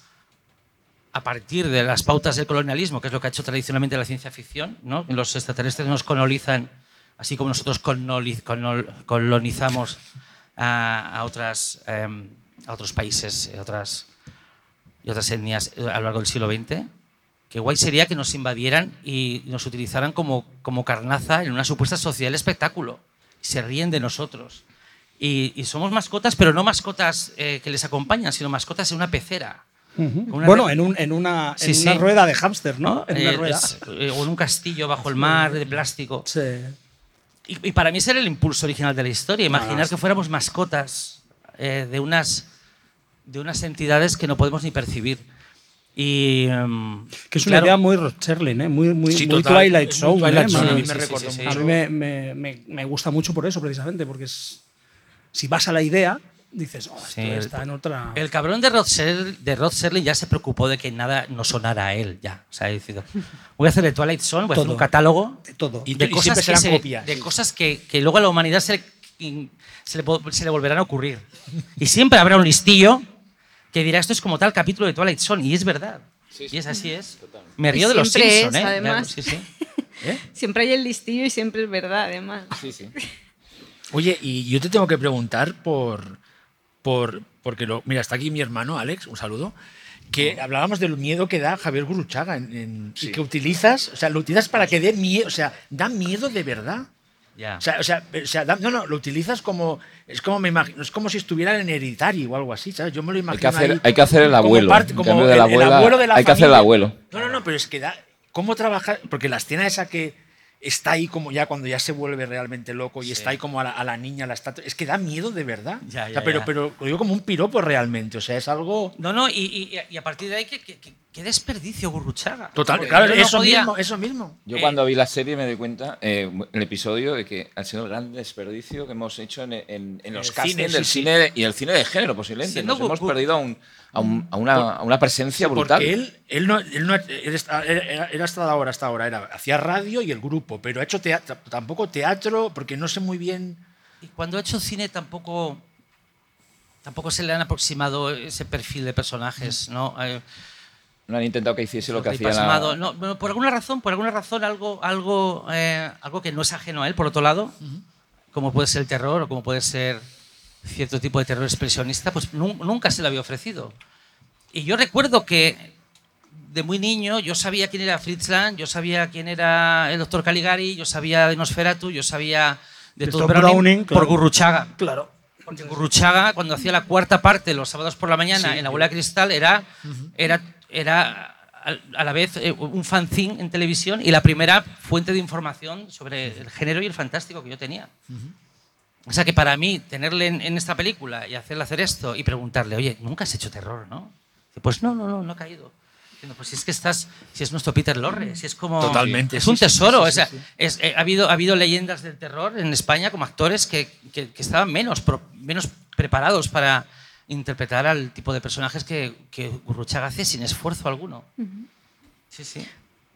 a partir de las pautas del colonialismo, que es lo que ha hecho tradicionalmente la ciencia ficción, ¿no? los extraterrestres nos colonizan, así como nosotros coloniz- colon- colonizamos a, a otras, em, a otros países, a otras, y otras etnias eh, a lo largo del siglo XX. Qué guay sería que nos invadieran y nos utilizaran como, como carnaza en una supuesta sociedad del espectáculo. Se ríen de nosotros. Y, y somos mascotas, pero no mascotas eh, que les acompañan, sino mascotas en una pecera. Una Bueno, re- en, un- en una, Sí, en una sí. rueda de hámster, ¿no? En una Eh, rueda. es- eh, o en un castillo bajo el mar de plástico. Sí. Y, y para mí ese era el impulso original de la historia, imaginar Ah, que fuéramos mascotas eh, de, unas, de unas entidades que no podemos ni percibir. Y, em, Que es una claro, idea muy Rod Serling, ¿eh? muy, muy, Sí, muy. Twilight Zone. Twilight ¿eh? Zone, a mí me sí, sí. A mí me, me- me- gusta mucho por eso, precisamente, porque es, si vas a la idea, dices, oh, esto está en otra. El cabrón de Rod, Serling, de Rod Serling ya se preocupó de que nada no sonara a él. Ya. O sea, decidido, voy a hacer de Twilight Zone, voy a hacer Todo. un catálogo de todo. Y- de y cosas, que, se- copias, de cosas que, que luego a la humanidad se, se, le, se le volverán a ocurrir. Y siempre habrá un listillo que dirá, esto es como tal capítulo de Twilight Zone. Y es verdad. Y es así es. Me río Y de los Simpsons, es, ¿eh? además. Sí, sí. Siempre hay el listillo y siempre es verdad, además. Sí, sí. Oye, y yo te tengo que preguntar por. por porque lo, mira, está aquí mi hermano, Alex, un saludo. Que hablábamos del miedo que da Javier Guruchaga en, en- y que utilizas, o sea, lo utilizas para que dé miedo, o sea, da miedo de verdad. O sea, o sea, o sea, no, no, lo utilizas como es como me imagino, es como si estuviera en hereditario o algo así, ¿sabes? Yo me lo Hay imagino que hacer, ahí hay que hacer el como abuelo. parte- como cambio de el- la el abuela, abuelo de la hay que hacer el abuelo. No, no, no, pero es que da cómo trabajar, porque la escena esa que está ahí como ya cuando ya se vuelve realmente loco y está ahí como a la, a la niña, la estatua, es que da miedo de verdad. Ya, O sea, ya, pero, ya. pero lo digo como un piropo realmente, o sea, es algo No, no, y, y- y a partir de ahí, ¿qué, qué, qué- qué desperdicio, Gurruchaga? total, Porque claro, no eso podía- mismo, eso mismo. Yo Eh, cuando vi la serie me di cuenta, eh, el episodio, de que ha sido el gran desperdicio que hemos hecho en, en- en los el castings cine, del sí, cine y el cine de género, posiblemente. Siendo Nos hemos perdido a, un- a un- a una, a una presencia brutal. Porque él, él no, él no él está- era, era hasta ahora, hasta ahora, era, hacía radio y el grupo, pero ha hecho teatro, tampoco teatro, porque no sé muy bien. Y cuando ha hecho cine tampoco, tampoco se le han aproximado ese perfil de personajes, ¿no? Eh, No han intentado que hiciese lo que hacía la... No, bueno, por alguna razón, por alguna razón algo, algo, eh, algo que no es ajeno a él, por otro lado, como puede ser el terror o como puede ser cierto tipo de terror expresionista, pues nu- nunca se le había ofrecido. Y yo recuerdo que de muy niño yo sabía quién era Fritz Lang, yo sabía quién era el doctor Caligari, yo sabía de Nosferatu, yo sabía de De todo Browning, por claro. Gurruchaga. Claro. Porque Gurruchaga, cuando hacía la cuarta parte los sábados por la mañana en la Abuela Cristal, era, era, era a a la vez eh, un fanzine en televisión y la primera fuente de información sobre el género y el fantástico que yo tenía. O sea que para mí, tenerle en, en esta película y hacerle hacer esto y preguntarle, oye, nunca has hecho terror, ¿no? Dice, Pues no, no, no, no ha caído. Diciendo, Pues si es que estás, si es nuestro Peter Lorre, si es como... Totalmente, Es sí, un sí, sí, tesoro. sí, o sea, sí, sí. es- eh, ha, habido, ha habido leyendas del terror en España como actores que, que- que estaban menos, pro- menos preparados para, interpretar al tipo de personajes que, que Gurruchaga hace sin esfuerzo alguno. Sí, sí.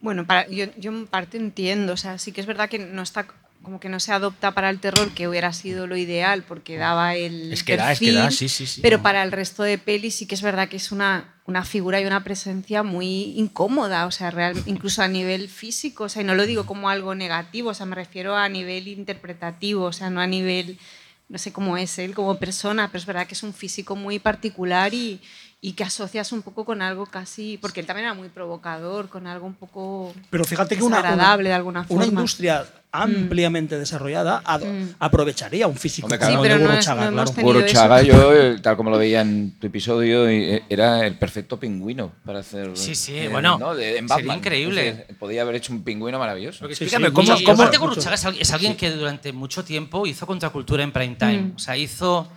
Bueno, para, yo, yo en parte entiendo, o sea, sí que es verdad que no está como que no se adopta para el terror, que hubiera sido lo ideal, porque daba el Es que da, es que perfil, da, sí, sí, sí. pero para el resto de pelis sí que es verdad que es una, una figura y una presencia muy incómoda, o sea, real, incluso a nivel físico, o sea, y no lo digo como algo negativo, o sea, me refiero a nivel interpretativo, o sea, no a nivel, no sé cómo es él como persona, pero es verdad que es un físico muy particular y, y que asocias un poco con algo casi, porque él también era muy provocador, con algo un poco Pero fíjate que una, una, de alguna forma. una industria ampliamente desarrollada ad- Mm. aprovecharía un físico Hombre, claro. Sí, de pero no es- Gurruchaga, no claro. eso. yo, eh, tal como lo veía en tu episodio, eh, era el perfecto pingüino para hacer. Sí, sí, eh, bueno, ¿no? De- en sería increíble. Entonces, podía haber hecho un pingüino maravilloso. Porque Sí, explícame, sí, ¿cómo, Y cómo- aparte mucho. Gurruchaga es, al- es alguien que durante mucho tiempo hizo contracultura en prime time. Mm. O sea, hizo,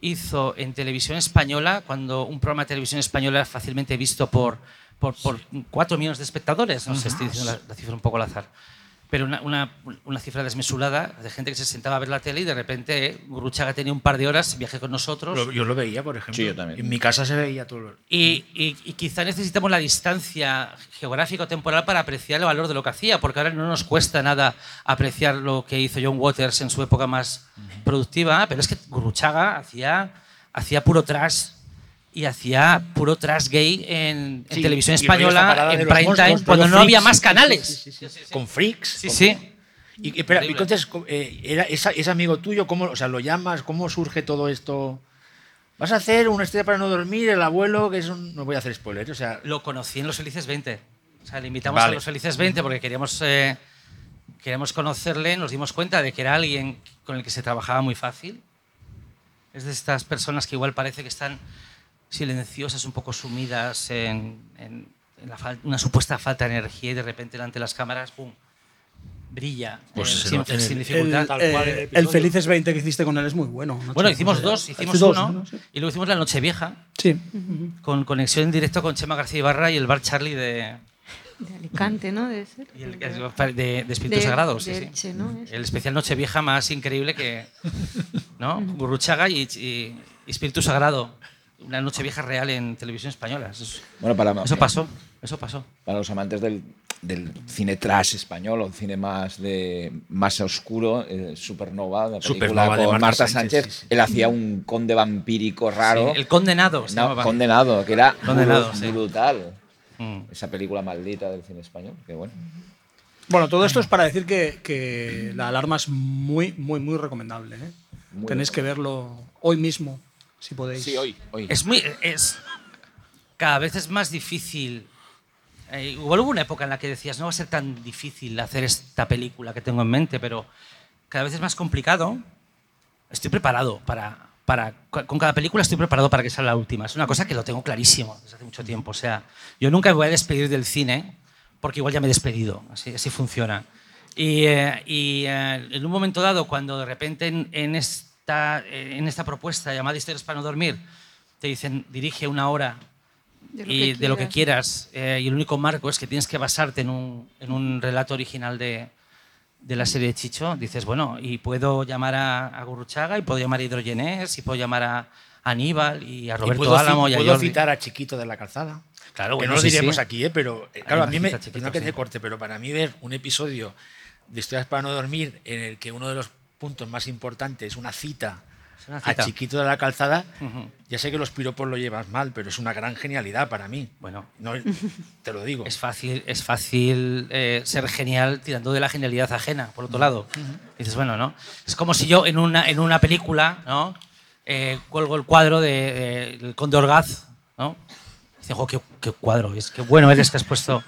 hizo en televisión española, cuando un programa de televisión española era fácilmente visto por, por, por 4 millones de espectadores, no sé, estoy diciendo la, la cifra un poco al azar, pero una, una, una cifra desmesurada de gente que se sentaba a ver la tele y de repente eh, Gurruchaga tenía un par de horas, viaje con nosotros. Lo- yo lo veía, por ejemplo. Sí, yo también. En mi casa se veía todo. lo- Y, y- y quizá necesitamos la distancia geográfica o temporal para apreciar el valor de lo que hacía, porque ahora no nos cuesta nada apreciar lo que hizo John Waters en su época más productiva, pero es que Gurruchaga hacía, hacía puro trash y hacía puro trash gay en, en Sí, televisión española, en prime time, cuando no Freaks. había más canales. sí, sí. Con freaks. Sí, con- sí. Y, espera, entonces, eh, era, esa- ese amigo tuyo, ¿cómo, o sea, lo llamas? ¿Cómo surge todo esto? ¿Vas a hacer una estrella para no dormir? El abuelo, que es un... No voy a hacer spoiler, o sea... Lo conocí en Los Felices 20. O sea, le invitamos Vale. a Los Felices 20 porque queríamos, eh, queríamos conocerle, nos dimos cuenta de que era alguien con el que se trabajaba muy fácil. Es de estas personas que igual parece que están silenciosas, un poco sumidas en, en- en la fal- una supuesta falta de energía y de repente delante de las cámaras, ¡pum! brilla Pues eh, sin, el- sin El, dificultad. Tal cual, el eh, el Felices 20 que hiciste con él es muy bueno. Bueno, hicimos dos, hicimos dos, uno ¿no? Sí. y luego hicimos la Nochevieja Sí. con conexión en directo con Chema García Ibarra y el bar Charlie de, De Alicante, ¿no? Debe ser. Y el- de, de Espíritu De- Sagrado, de sí. El especial Nochevieja más increíble que. ¿No? Gurruchaga y, y Espíritu Sagrado. Una Nochevieja real en televisión española. Eso, Bueno, para, eso pasó. Eso pasó. para los amantes del, del cine trash español o cine más de más oscuro, eh, Supernova, la película Supernova de con Marta Marta, Sánchez, Sánchez, sí, sí. él hacía un conde vampírico raro. Sí, el condenado. se No, condenado, que era Condenado, bru- sí. brutal. Mm. Esa película maldita del cine español, que bueno. Bueno, todo esto es para decir que, que la alarma es muy, muy, muy recomendable. ¿eh? Muy Tenéis que verlo hoy mismo, si podéis. Sí, hoy. hoy. Es muy. Es, cada vez es más difícil. Eh, igual hubo una época en la que decías, no va a ser tan difícil hacer esta película que tengo en mente, pero cada vez es más complicado. Estoy preparado para. para con cada película estoy preparado para que sea la última. Es una cosa que lo tengo clarísimo desde hace mucho tiempo. O sea, yo nunca me voy a despedir del cine porque igual ya me he despedido. Así, así funciona. Y, eh, y, eh, en un momento dado, cuando de repente en, en esta, en esta propuesta llamada Historias para no dormir, te dicen dirige una hora De lo y que de lo que quieras. eh, y el único marco es que tienes que basarte en un, en un relato original de, de la serie de Chicho, dices, bueno, y puedo llamar a, a Gurruchaga, y puedo llamar a Hidrogenés, y puedo llamar a Aníbal, y a Y Roberto puedo, ci- Álamo, y a puedo Jordi. citar a Chiquito de la Calzada. Claro, que bueno, no lo sí, diremos sí. aquí, ¿eh? pero eh, claro, a mí me, Chiquito, no que sí. te corte, pero para mí ver un episodio de Historias para no dormir en el que uno de los puntos más importantes es una cita, una cita. a Chiquito de la Calzada, ya sé que los piropos lo llevas mal, pero es una gran genialidad para mí. Bueno, No, te lo digo. es fácil, es fácil eh, ser genial tirando de la genialidad ajena, por otro lado. Dices, bueno, ¿no? Es como si yo en una, en una película, ¿no? Eh, cuelgo el cuadro de, de- del Conde Orgaz, ¿no? Dicen, jo, qué, qué cuadro, es, qué bueno eres que has puesto,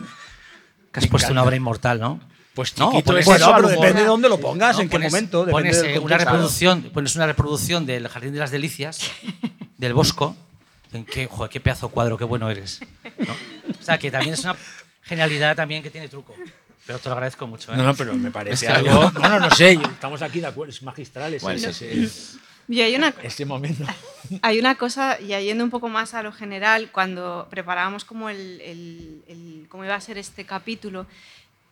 que has Me puesto una obra inmortal, ¿no? Pues No, Chiquito pones- es Bueno, eso pero depende de dónde lo pongas, No, en qué pones- momento. depende Pones eh, una reproducción, pones una reproducción del Jardín de las Delicias, del Bosco. Dicen, qué, joder, qué pedazo cuadro, qué bueno eres. ¿no? O sea, que también es una genialidad también que tiene truco. Pero te lo agradezco mucho. ¿eh? No, no, pero me parece Es que algo. Bueno, no sé, estamos aquí de acuerdo, es magistral ese, Bueno, sí, ese- Y hay una, ese momento. Hay una cosa, y yendo un poco más a lo general, cuando preparábamos como el, el- el- cómo iba a ser este capítulo,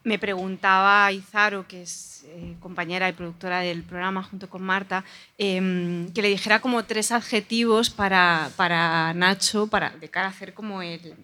me preguntaba Izaro, que es eh, compañera y productora del programa junto con Marta, em, que le dijera como tres adjetivos para, para Nacho, para, de cara a hacer como el,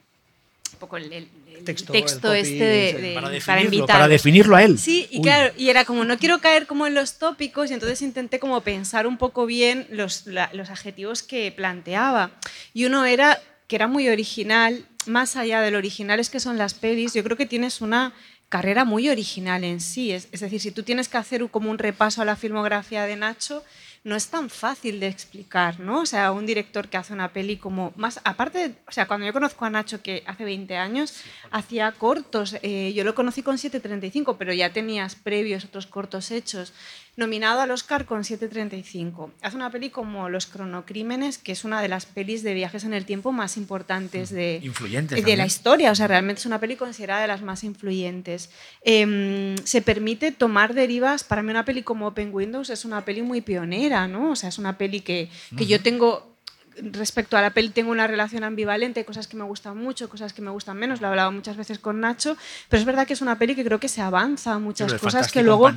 poco el, el- el Texto, texto, el este de, de- Para para definirlo, invitar. para definirlo a él. Sí, y Uy. claro, y era como no quiero caer como en los tópicos y entonces intenté como pensar un poco bien los, la- los adjetivos que planteaba. Y uno era que era muy original, más allá de lo originales que son las pelis, yo creo que tienes una carrera muy original en sí. Es, es decir, si tú tienes que hacer como un repaso a la filmografía de Nacho, no es tan fácil de explicar, ¿no? O sea, un director que hace una peli como más, aparte, de- o sea, cuando yo conozco a Nacho que hace 20 años hacía cortos, eh, yo lo conocí con 735, pero ya tenías previos otros cortos hechos. Nominado al Oscar con 735. Hace una peli como Los cronocrímenes, que es una de las pelis de viajes en el tiempo más importantes de, Influyentes de la historia, o sea, realmente es una peli considerada de las más influyentes. Em, se permite tomar derivas, para mí una peli como Open Windows es una peli muy pionera, ¿no? O sea, es una peli que, que yo tengo, respecto a la peli, tengo una relación ambivalente, cosas que me gustan mucho, cosas que me gustan menos, lo he hablado muchas veces con Nacho, pero es verdad que es una peli que creo que se avanza muchas cosas que luego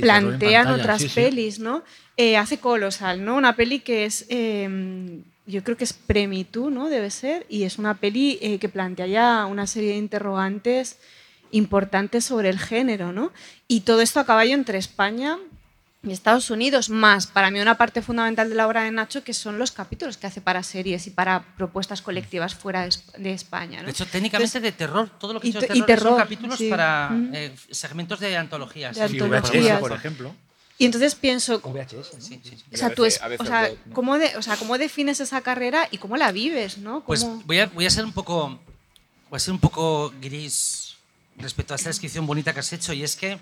plantean otras sí, sí. pelis, ¿no? Eh, hace Colosal, ¿no? Una peli que es, eh, yo creo que es Premitú, ¿no? Debe ser, y es una peli eh, que plantea ya una serie de interrogantes importantes sobre el género, ¿no? Y todo esto a caballo entre España Estados Unidos, más para mí una parte fundamental de la obra de Nacho, que son los capítulos que hace para series y para propuestas colectivas fuera de, Esp- de España. ¿no? De hecho, técnicamente de terror, todo lo que y he hecho de te- y terror, son capítulos sí. para eh, segmentos de antologías. De antologías. Por ejemplo. Y entonces pienso, Sí, sí. o sea, tú es- o ¿cómo de- o sea, ¿cómo defines esa carrera y cómo la vives? ¿no? Pues ¿Cómo- voy a, voy a ser un poco voy a ser un poco gris respecto a esta descripción bonita que has hecho y es que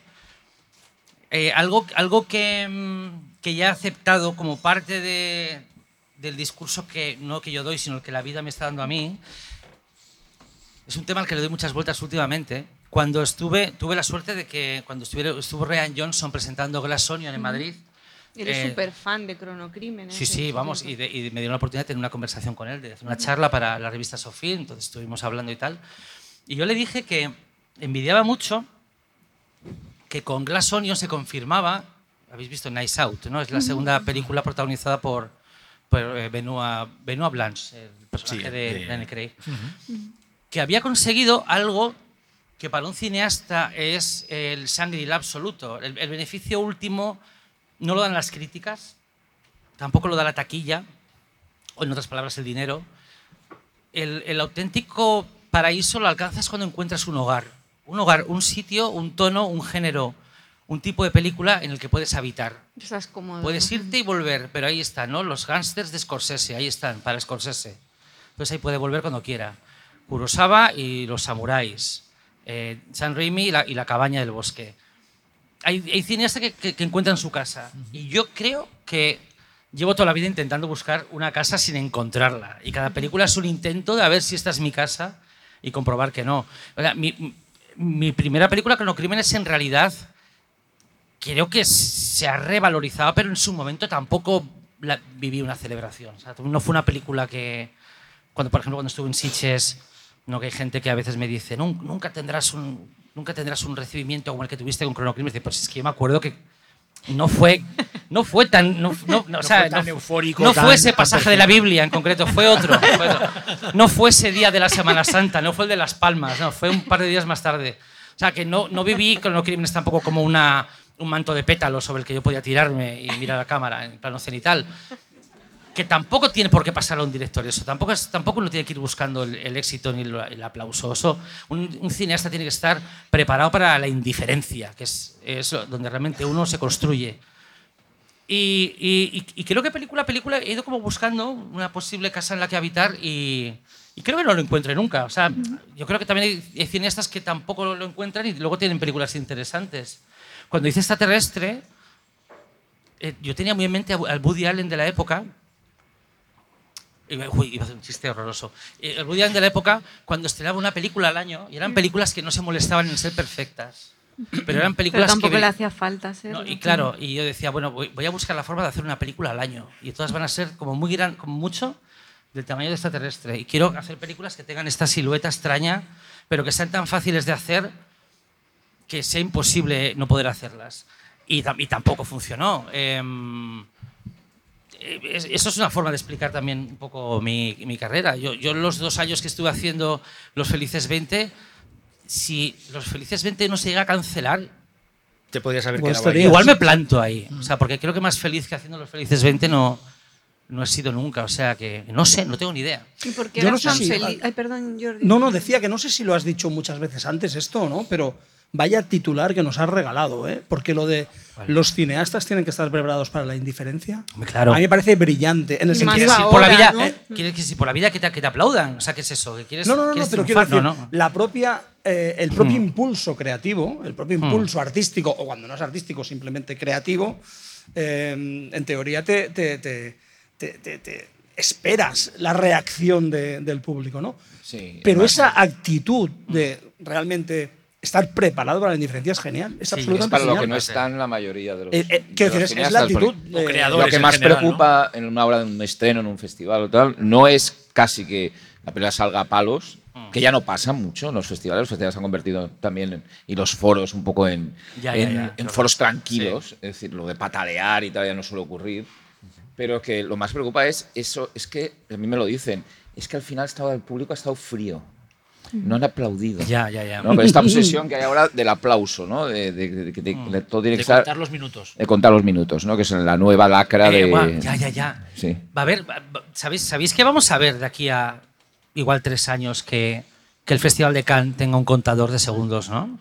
eh, algo, algo que, mm, que ya he aceptado como parte de- del discurso que no que yo doy sino el que la vida me está dando a mí es un tema al que le doy muchas vueltas últimamente cuando estuve tuve la suerte de que cuando estuve, estuvo Ryan Johnson presentando Glass Onion en Madrid Eres eh, súper fan de Cronocrímenes. Sí, sí, vamos, y, de- y me dio la oportunidad de tener una conversación con él, de hacer una charla para la revista Sofía, entonces estuvimos hablando y tal. Y yo le dije que envidiaba mucho que con Glass Onion se confirmaba, habéis visto Nice Out, ¿no? Es la segunda película protagonizada por, por eh, Benoit, Benoit Blanche, el personaje Sí, de, de- Daniel Craig, que había conseguido algo que para un cineasta es el shangri absoluto. El, el beneficio último no lo dan las críticas, tampoco lo da la taquilla, o en otras palabras el dinero. El, el auténtico paraíso lo alcanzas cuando encuentras un hogar. Un hogar, un sitio, un tono, un género, un tipo de película en el que puedes habitar. Estás cómodo. Puedes irte y volver, pero ahí están, ¿no? Los gángsters de Scorsese, ahí están, para Scorsese. Entonces ahí puede volver cuando quiera. Kurosawa y los samuráis. Eh, San Raimi y la, y la cabaña del bosque. Hay, hay cineastas que, que- que encuentran su casa. Y yo creo que llevo toda la vida intentando buscar una casa sin encontrarla. Y cada película es un intento de a ver si esta es mi casa y comprobar que no. O sea, mi, mi primera película, Cronocrímenes, en realidad creo que se ha revalorizado, pero en su momento tampoco la- viví una celebración. O sea, no fue una película que, cuando por ejemplo cuando estuve en Sitges, no que hay gente que a veces me dice, "Nun- nunca tendrás un, nunca tendrás un recibimiento como el que tuviste con Cronocrímenes. Pues es que yo me acuerdo que no fue, no fue tan, no, no- no, o sea, fue tan no- eufórico, no tan- fue ese pasaje de la Biblia en concreto, fue otro, fue otro. No fue ese día de la Semana Santa, no fue el de las Palmas, no, fue un par de días más tarde. O sea, que no, no viví Cronocrímenes tampoco como una, un manto de pétalos sobre el que yo podía tirarme y mirar a la cámara en plano cenital. Que tampoco tiene por qué pasar a un director eso, tampoco, es, tampoco uno tiene que ir buscando el, el éxito ni el, el aplauso. Eso, un, un cineasta tiene que estar preparado para la indiferencia, que es, es donde realmente uno se construye. Y, y- y- creo que película a película he ido como buscando una posible casa en la que habitar y, y creo que no lo encuentre nunca. O sea, yo creo que también hay, hay cineastas que tampoco lo encuentran y luego tienen películas interesantes. Cuando hice Extraterrestre, eh, yo tenía muy en mente al Woody Allen de la época. Uy, iba a hacer un chiste horroroso. Eh, El Woody Allen de la época, cuando estrenaba una película al año, y eran películas que no se molestaban en ser perfectas. Pero eran Pero películas tampoco que... le hacía falta ser. No, y claro, y yo decía, bueno, voy, a buscar la forma de hacer una película al año. Y todas van a ser como muy gran, como mucho del tamaño de extraterrestre. Y quiero hacer películas que tengan esta silueta extraña, pero que sean tan fáciles de hacer que sea imposible no poder hacerlas. Y, y tampoco funcionó. Eh, eso es una forma de explicar también un poco mi, mi carrera. Yo, yo los dos años que estuve haciendo Los Felices 20, si Los Felices 20 no se llega a cancelar, Te podías haber Pues quedado ahí. estaría- igual me planto ahí. O sea, porque creo que más feliz que haciendo Los Felices 20 no, no he sido nunca. O sea, que no sé, no tengo ni idea. ¿Y por qué Yo no sé tan si- feliz? Ay, perdón, Jordi. No, no, decía que no sé si lo has dicho muchas veces antes esto no, pero vaya titular que nos has regalado, ¿eh? Porque lo de los cineastas tienen que estar preparados para la indiferencia. Claro. A mí me parece brillante. En el sentido. ¿Quieres ir ahora, por la vida, ¿no? eh, ¿quieres que si por la vida que te, que te aplaudan? O sea, ¿qué es eso? ¿Que quieres, No, no, no, no, pero quiero decir, triunfar? No, no. la propia, eh, el propio impulso creativo, el propio impulso artístico, o cuando no es artístico, simplemente creativo, eh, en teoría te, te- te- te- te- te esperas la reacción de- del público, ¿no? Sí, Pero esa actitud de realmente estar preparado para la indiferencia es genial, es Sí, absolutamente Es para lo genial. que no están la mayoría de los. Eh, eh, de quiero los decir, es, es la actitud. Eh, creadores. Lo que en más general, preocupa en una obra de un estreno, en un festival o tal, no es casi que la película salga a palos, Mm. que ya no pasa mucho en los festivales. Los festivales se han convertido también, en- y los foros un poco en, Ya, ya, en, ya, en claro. foros tranquilos, es decir, lo de patalear y tal ya no suele ocurrir. Pero que lo más preocupa es eso, es que, a mí me lo dicen, es que al final estaba, el público ha estado frío. No han aplaudido. Ya, ya, ya. ¿no? Pero esta obsesión que hay ahora del aplauso, ¿no? De, de- de- de- de- de- todo tiene De que estar contar los minutos. de contar los minutos, ¿no? Que es la nueva lacra Eh, de. guau, ya, ya, ya. Sí. Va a va- ¿sabéis, ¿sabéis que vamos a ver de aquí a igual tres años que, que el Festival de Cannes tenga un contador de segundos, ¿no?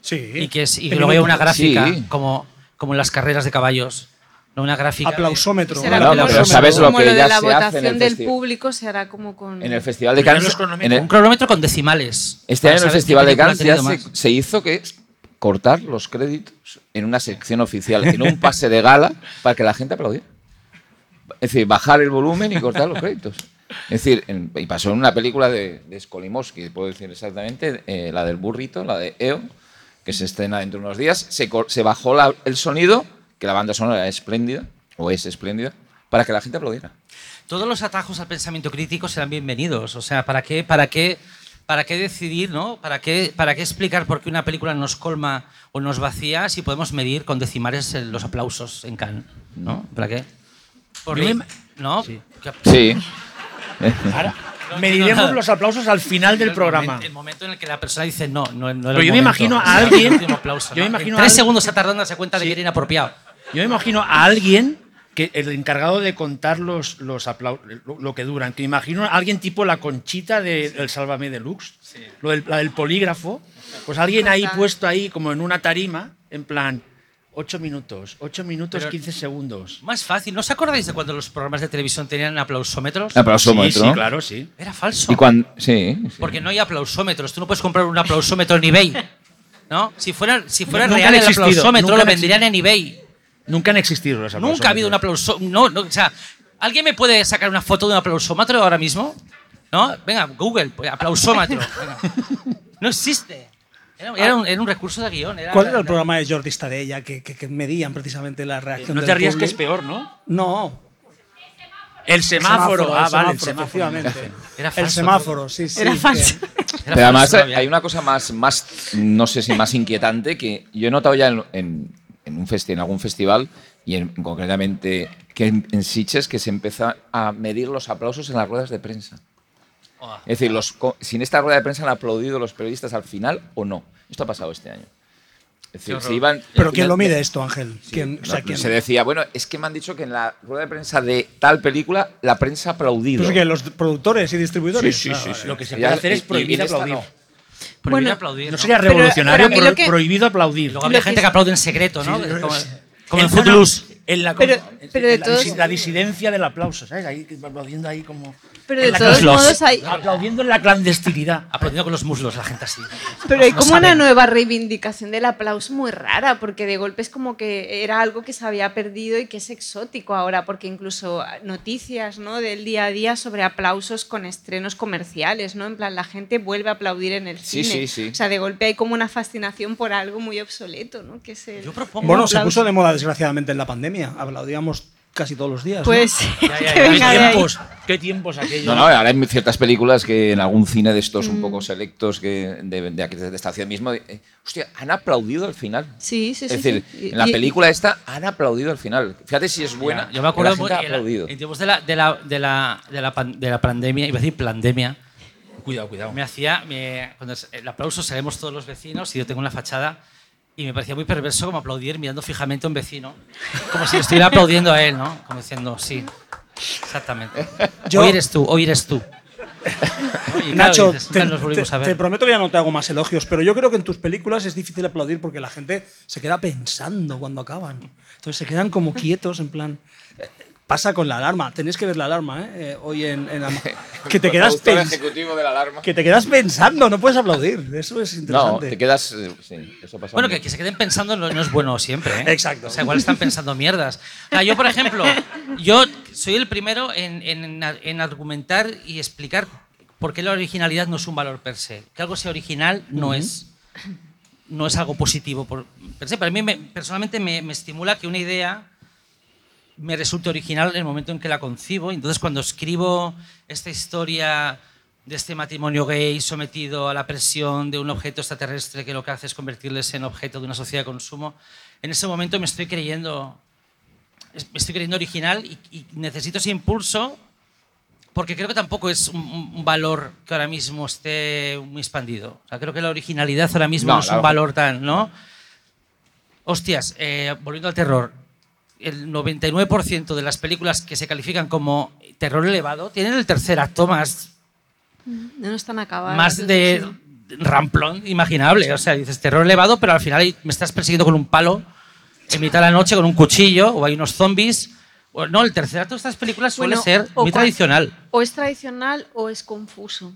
sí. Y que, es, y que luego haya una Sí. gráfica como, como en las carreras de caballos. No una gráfica. Aplausómetro. No, no, pero sabes lo como que de ya la se hace en el del público, se hará como con... En el Festival de Cannes. en el- Un cronómetro con decimales. este año en el Festival de Cannes ya se, hizo que es cortar los créditos en una sección oficial, en un pase de gala, para que la gente aplaudiera. Es decir, bajar el volumen y cortar los créditos. Es decir, en- y pasó en una película de, de Skolimowski, puedo decir exactamente, eh, la del burrito, la de EO, que se estrena dentro de unos días. Se, cor- se bajó la- el sonido, que la banda sonora es espléndida, o es espléndida, para que la gente aplaudiera. Todos los atajos al pensamiento crítico serán bienvenidos. O sea, ¿para qué, para qué, para qué decidir, ¿no? ¿Para qué, ¿Para qué explicar por qué una película nos colma o nos vacía si podemos medir con decimales eh, los aplausos en Cannes? ¿No? ¿Para qué? Porque- Yo me- ¿No? Sí. Sí. Ahora, No mediremos los aplausos al final del el programa. El momento en el que la persona dice no, no, no era Pero el yo me momento. imagino a alguien- el aplauso, yo me ¿no? imagino En a tres al- segundos se tarda en darse cuenta de que era inapropiado. Yo me imagino a alguien que el encargado de contar los, los lo, lo que duran. Que me imagino a alguien tipo la conchita de- del Sálvame Deluxe, lo del, la del polígrafo. Pues alguien ahí puesto ahí como en una tarima, en plan, 8 minutos, 8 minutos, Pero- 15 segundos. Más fácil. ¿No os acordáis de cuando los programas de televisión tenían aplausómetros? Aplausómetro. Sí, sí, claro, sí. Era falso. Y cuando, sí, sí. Porque no hay aplausómetros. Tú no puedes comprar un aplausómetro en eBay. ¿No? Si fuera, si fuera Nunca real el existido, aplausómetro, lo venderían en eBay. Nunca han existido los Nunca ha habido un aplauso. No, no, o sea, ¿alguien me puede sacar una foto de un aplausómetro ahora mismo? ¿No? Venga, Google, pues, aplausómetro. Venga. No existe. Era, era un, era un recurso de guion. Era, ¿Cuál era el programa de Jordi Stadella que, que, que medían precisamente la reacción No te rías que es peor, ¿no? No. El semáforo. ah, el vale, el semáforo. Era el falso, semáforo, sí, sí. Era falso. Era Pero además no hay una cosa más, más, no sé si más inquietante, que yo he notado ya en, en, en un festi- en algún festival, y en, concretamente que en, en Sitges, que se empieza a medir los aplausos en las ruedas de prensa. Oh. Es decir, los, si en esta rueda de prensa han aplaudido los periodistas al final o no. Esto ha pasado este año. Es decir, se iban, Pero al ¿quién final- lo mide esto, Ángel? ¿Quién, o sea, no, ¿quién- Se decía, bueno, es que me han dicho que en la rueda de prensa de tal película la prensa ha aplaudido. Pues que los productores y distribuidores. Sí, sí, Ah, sí, vale. sí. Lo que se puede hacer es prohibir aplaudir. no. Prohibir Bueno, aplaudir. No ¿no? sería revolucionario, pero que- prohibido aplaudir. Luego había gente que- que aplaude en secreto, ¿no? Sí, como, como en Footloose. En la, Pero- en pero de la, todos- la disidencia del aplauso, ¿sabes? Ahí aplaudiendo ahí como. Pero de todos modos hay, Aplaudiendo en la clandestinidad. Aplaudiendo con los muslos, la gente así. Pero hay No como una nueva reivindicación del aplauso muy rara, porque de golpe es como que era algo que se había perdido y que es exótico ahora, porque incluso noticias ¿no? del día a día sobre aplausos con estrenos comerciales, ¿no? En plan, la gente vuelve a aplaudir en el Sí, cine. sí, sí. O sea, de golpe hay como una fascinación por algo muy obsoleto, ¿no? Que es el- Yo propongo- el Bueno, se puso de moda desgraciadamente en la pandemia. Aplaudíamos casi todos los días. ¿no? Pues Ya, ya, que ya. ¿Qué tiempos? ¿Qué tiempos aquellos? No, no, ahora hay ciertas películas que en algún cine de estos un Mm. poco selectos que de, de aquí de esta ciudad mismo, eh, hostia, han aplaudido al final. Sí, sí, sí. es decir, sí. En la y- película esta han aplaudido al final. Fíjate si es buena. Yo me acuerdo que la gente ha aplaudido. en tiempos de la, de, la, de, la, de, la pan- de la pandemia, iba a decir pandemia, Cuidado, cuidado. me hacía. me- cuando es- el aplauso salimos todos los vecinos y yo tengo una fachada y me parecía muy perverso como aplaudir mirando fijamente a un vecino, como si le estuviera aplaudiendo a él, ¿no? Como diciendo, sí, exactamente. Yo- Hoy eres tú, hoy eres tú. Claro, Nacho, dices, te, "Nunca nos te- a ver". te prometo que ya no te hago más elogios, pero yo creo que en tus películas es difícil aplaudir porque la gente se queda pensando cuando acaban. Entonces se quedan como quietos, en plan. Pasa con la alarma, tenéis que ver la alarma, ¿eh? Eh, hoy en, en Ama- que te quedas ejecutivo de la alarma. que te quedas pensando, no puedes aplaudir. Eso es No, interesante. te quedas. eh, Sí, eso pasa. Bueno, que, que se queden pensando no, no es bueno siempre. ¿eh? Exacto. O sea, igual están pensando mierdas. Sea, yo, por ejemplo, yo soy el primero en, en- en argumentar y explicar por qué la originalidad no es un valor per se. Que algo sea original no es no es algo positivo por per se. Para mí, me- personalmente, me, me estimula que una idea me resulte original en el momento en que la concibo. Entonces, cuando escribo esta historia de este matrimonio gay sometido a la presión de un objeto extraterrestre que lo que hace es convertirles en objeto de una sociedad de consumo, en ese momento me estoy creyendo, me estoy creyendo original y, y necesito ese impulso porque creo que tampoco es un, un valor que ahora mismo esté muy expandido. O sea, creo que la originalidad ahora mismo no, No, es un valor tan, ¿no? Hostias, eh, volviendo al terror, el 99% de las películas que se califican como terror elevado tienen el tercer acto más, No están acabadas. más de ramplón imaginable. O sea, dices terror elevado, pero al final me estás persiguiendo con un palo en mitad de la noche con un cuchillo o hay unos zombies. O- No, el tercer acto de estas películas suele Bueno, ser muy tradicional. O es tradicional o es confuso.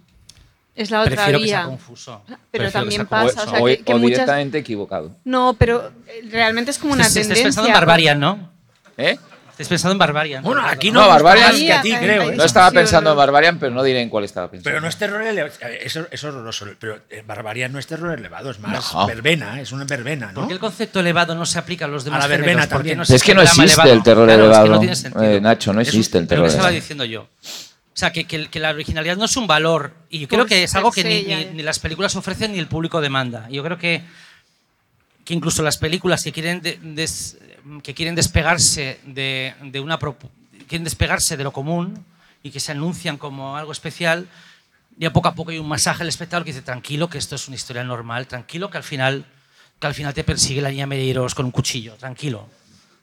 Es la otra Prefiero que vía. sea confuso. Pero Prefiero que también sea pasa, o sea, o, que- que o muchas- directamente equivocado. No, pero realmente es como una Estés- tendencia. Estés pensando en Barbarian, ¿no? ¿Eh? Estés pensando en Barbarian. Bueno, aquí No, no, Barbarian- más que a ti, Ahí- creo. ahí- ¿eh? No estaba pensando en. Barbarian, pero no diré en cuál estaba pensando. Pero no es terror elevado. Eso es horroroso. Pero eh, Barbarian no es terror elevado, es más No. verbena, es una verbena, ¿no? ¿Por qué el concepto elevado no se aplica a los demás A la verbena también. no Es que no existe el drama existe elevado? el terror Claro, es que elevado, no tiene sentido. eh, Nacho, no Es existe el pero terror ¿qué estaba elevado. diciendo yo? O sea, que, que- que la originalidad no es un valor. Y yo creo Pues que es algo que se ni, ya ni- es. ni las películas ofrecen ni el público demanda. Yo creo que, que incluso las películas que quieren, de- des- que quieren despegarse de, de una quieren despegarse de lo común y que se anuncian como algo especial, ya poco a poco hay un masaje al espectador que dice tranquilo que esto es una historia normal, tranquilo que al final que al final te persigue la niña Medeiros con un cuchillo, tranquilo.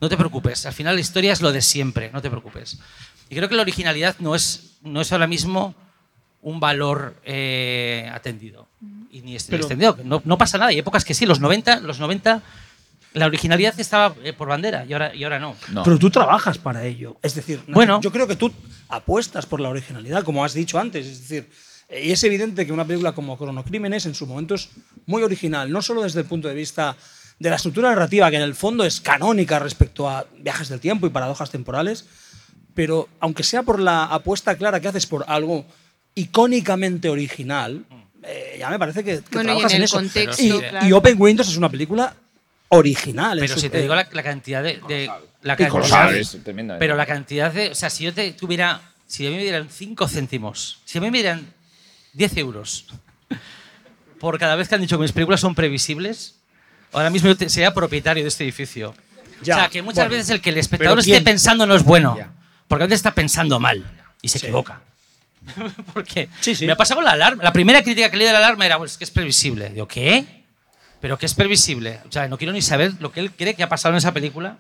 No te preocupes, al final la historia es lo de siempre, no te preocupes. Y creo que la originalidad no es, no es ahora mismo un valor eh, atendido. Y ni Pero- extendido. No, no pasa nada. Hay épocas que sí, los 90, los 90 la originalidad estaba eh, por bandera y ahora, y ahora no. No. Pero tú trabajas para ello. Es decir, Bueno. yo creo que tú apuestas por la originalidad, como has dicho antes. Es decir, eh, y es evidente que una película como Cronocrímenes en su momento es muy original, no solo desde el punto de vista de la estructura narrativa, que en el fondo es canónica respecto a viajes del tiempo y paradojas temporales, pero aunque sea por la apuesta clara que haces por algo icónicamente original, eh, ya me parece que, que Bueno, y trabajas en en, el eso. contexto, y, claro. y Open Windows es una película original. Pero si te digo la, la cantidad de. de- la cantidad, colosal. Es tremenda, ¿eh? Pero la cantidad de. O sea, si yo te tuviera. Si a mí me dieran 5 céntimos, si a mí me dieran 10 euros por cada vez que han dicho que mis películas son previsibles, ahora mismo yo te- sería propietario de este edificio. Ya, o sea, que muchas bueno. veces el que el espectador ¿Pero esté pensando no es bueno. Ya. Porque antes está pensando mal y se Sí. equivoca. porque Sí, sí. me ha pasado con la alarma. La primera crítica que leí de la alarma era, pues es que es previsible. Digo, ¿qué? ¿Pero qué es previsible? O sea, no quiero ni saber lo que él cree que ha pasado en esa película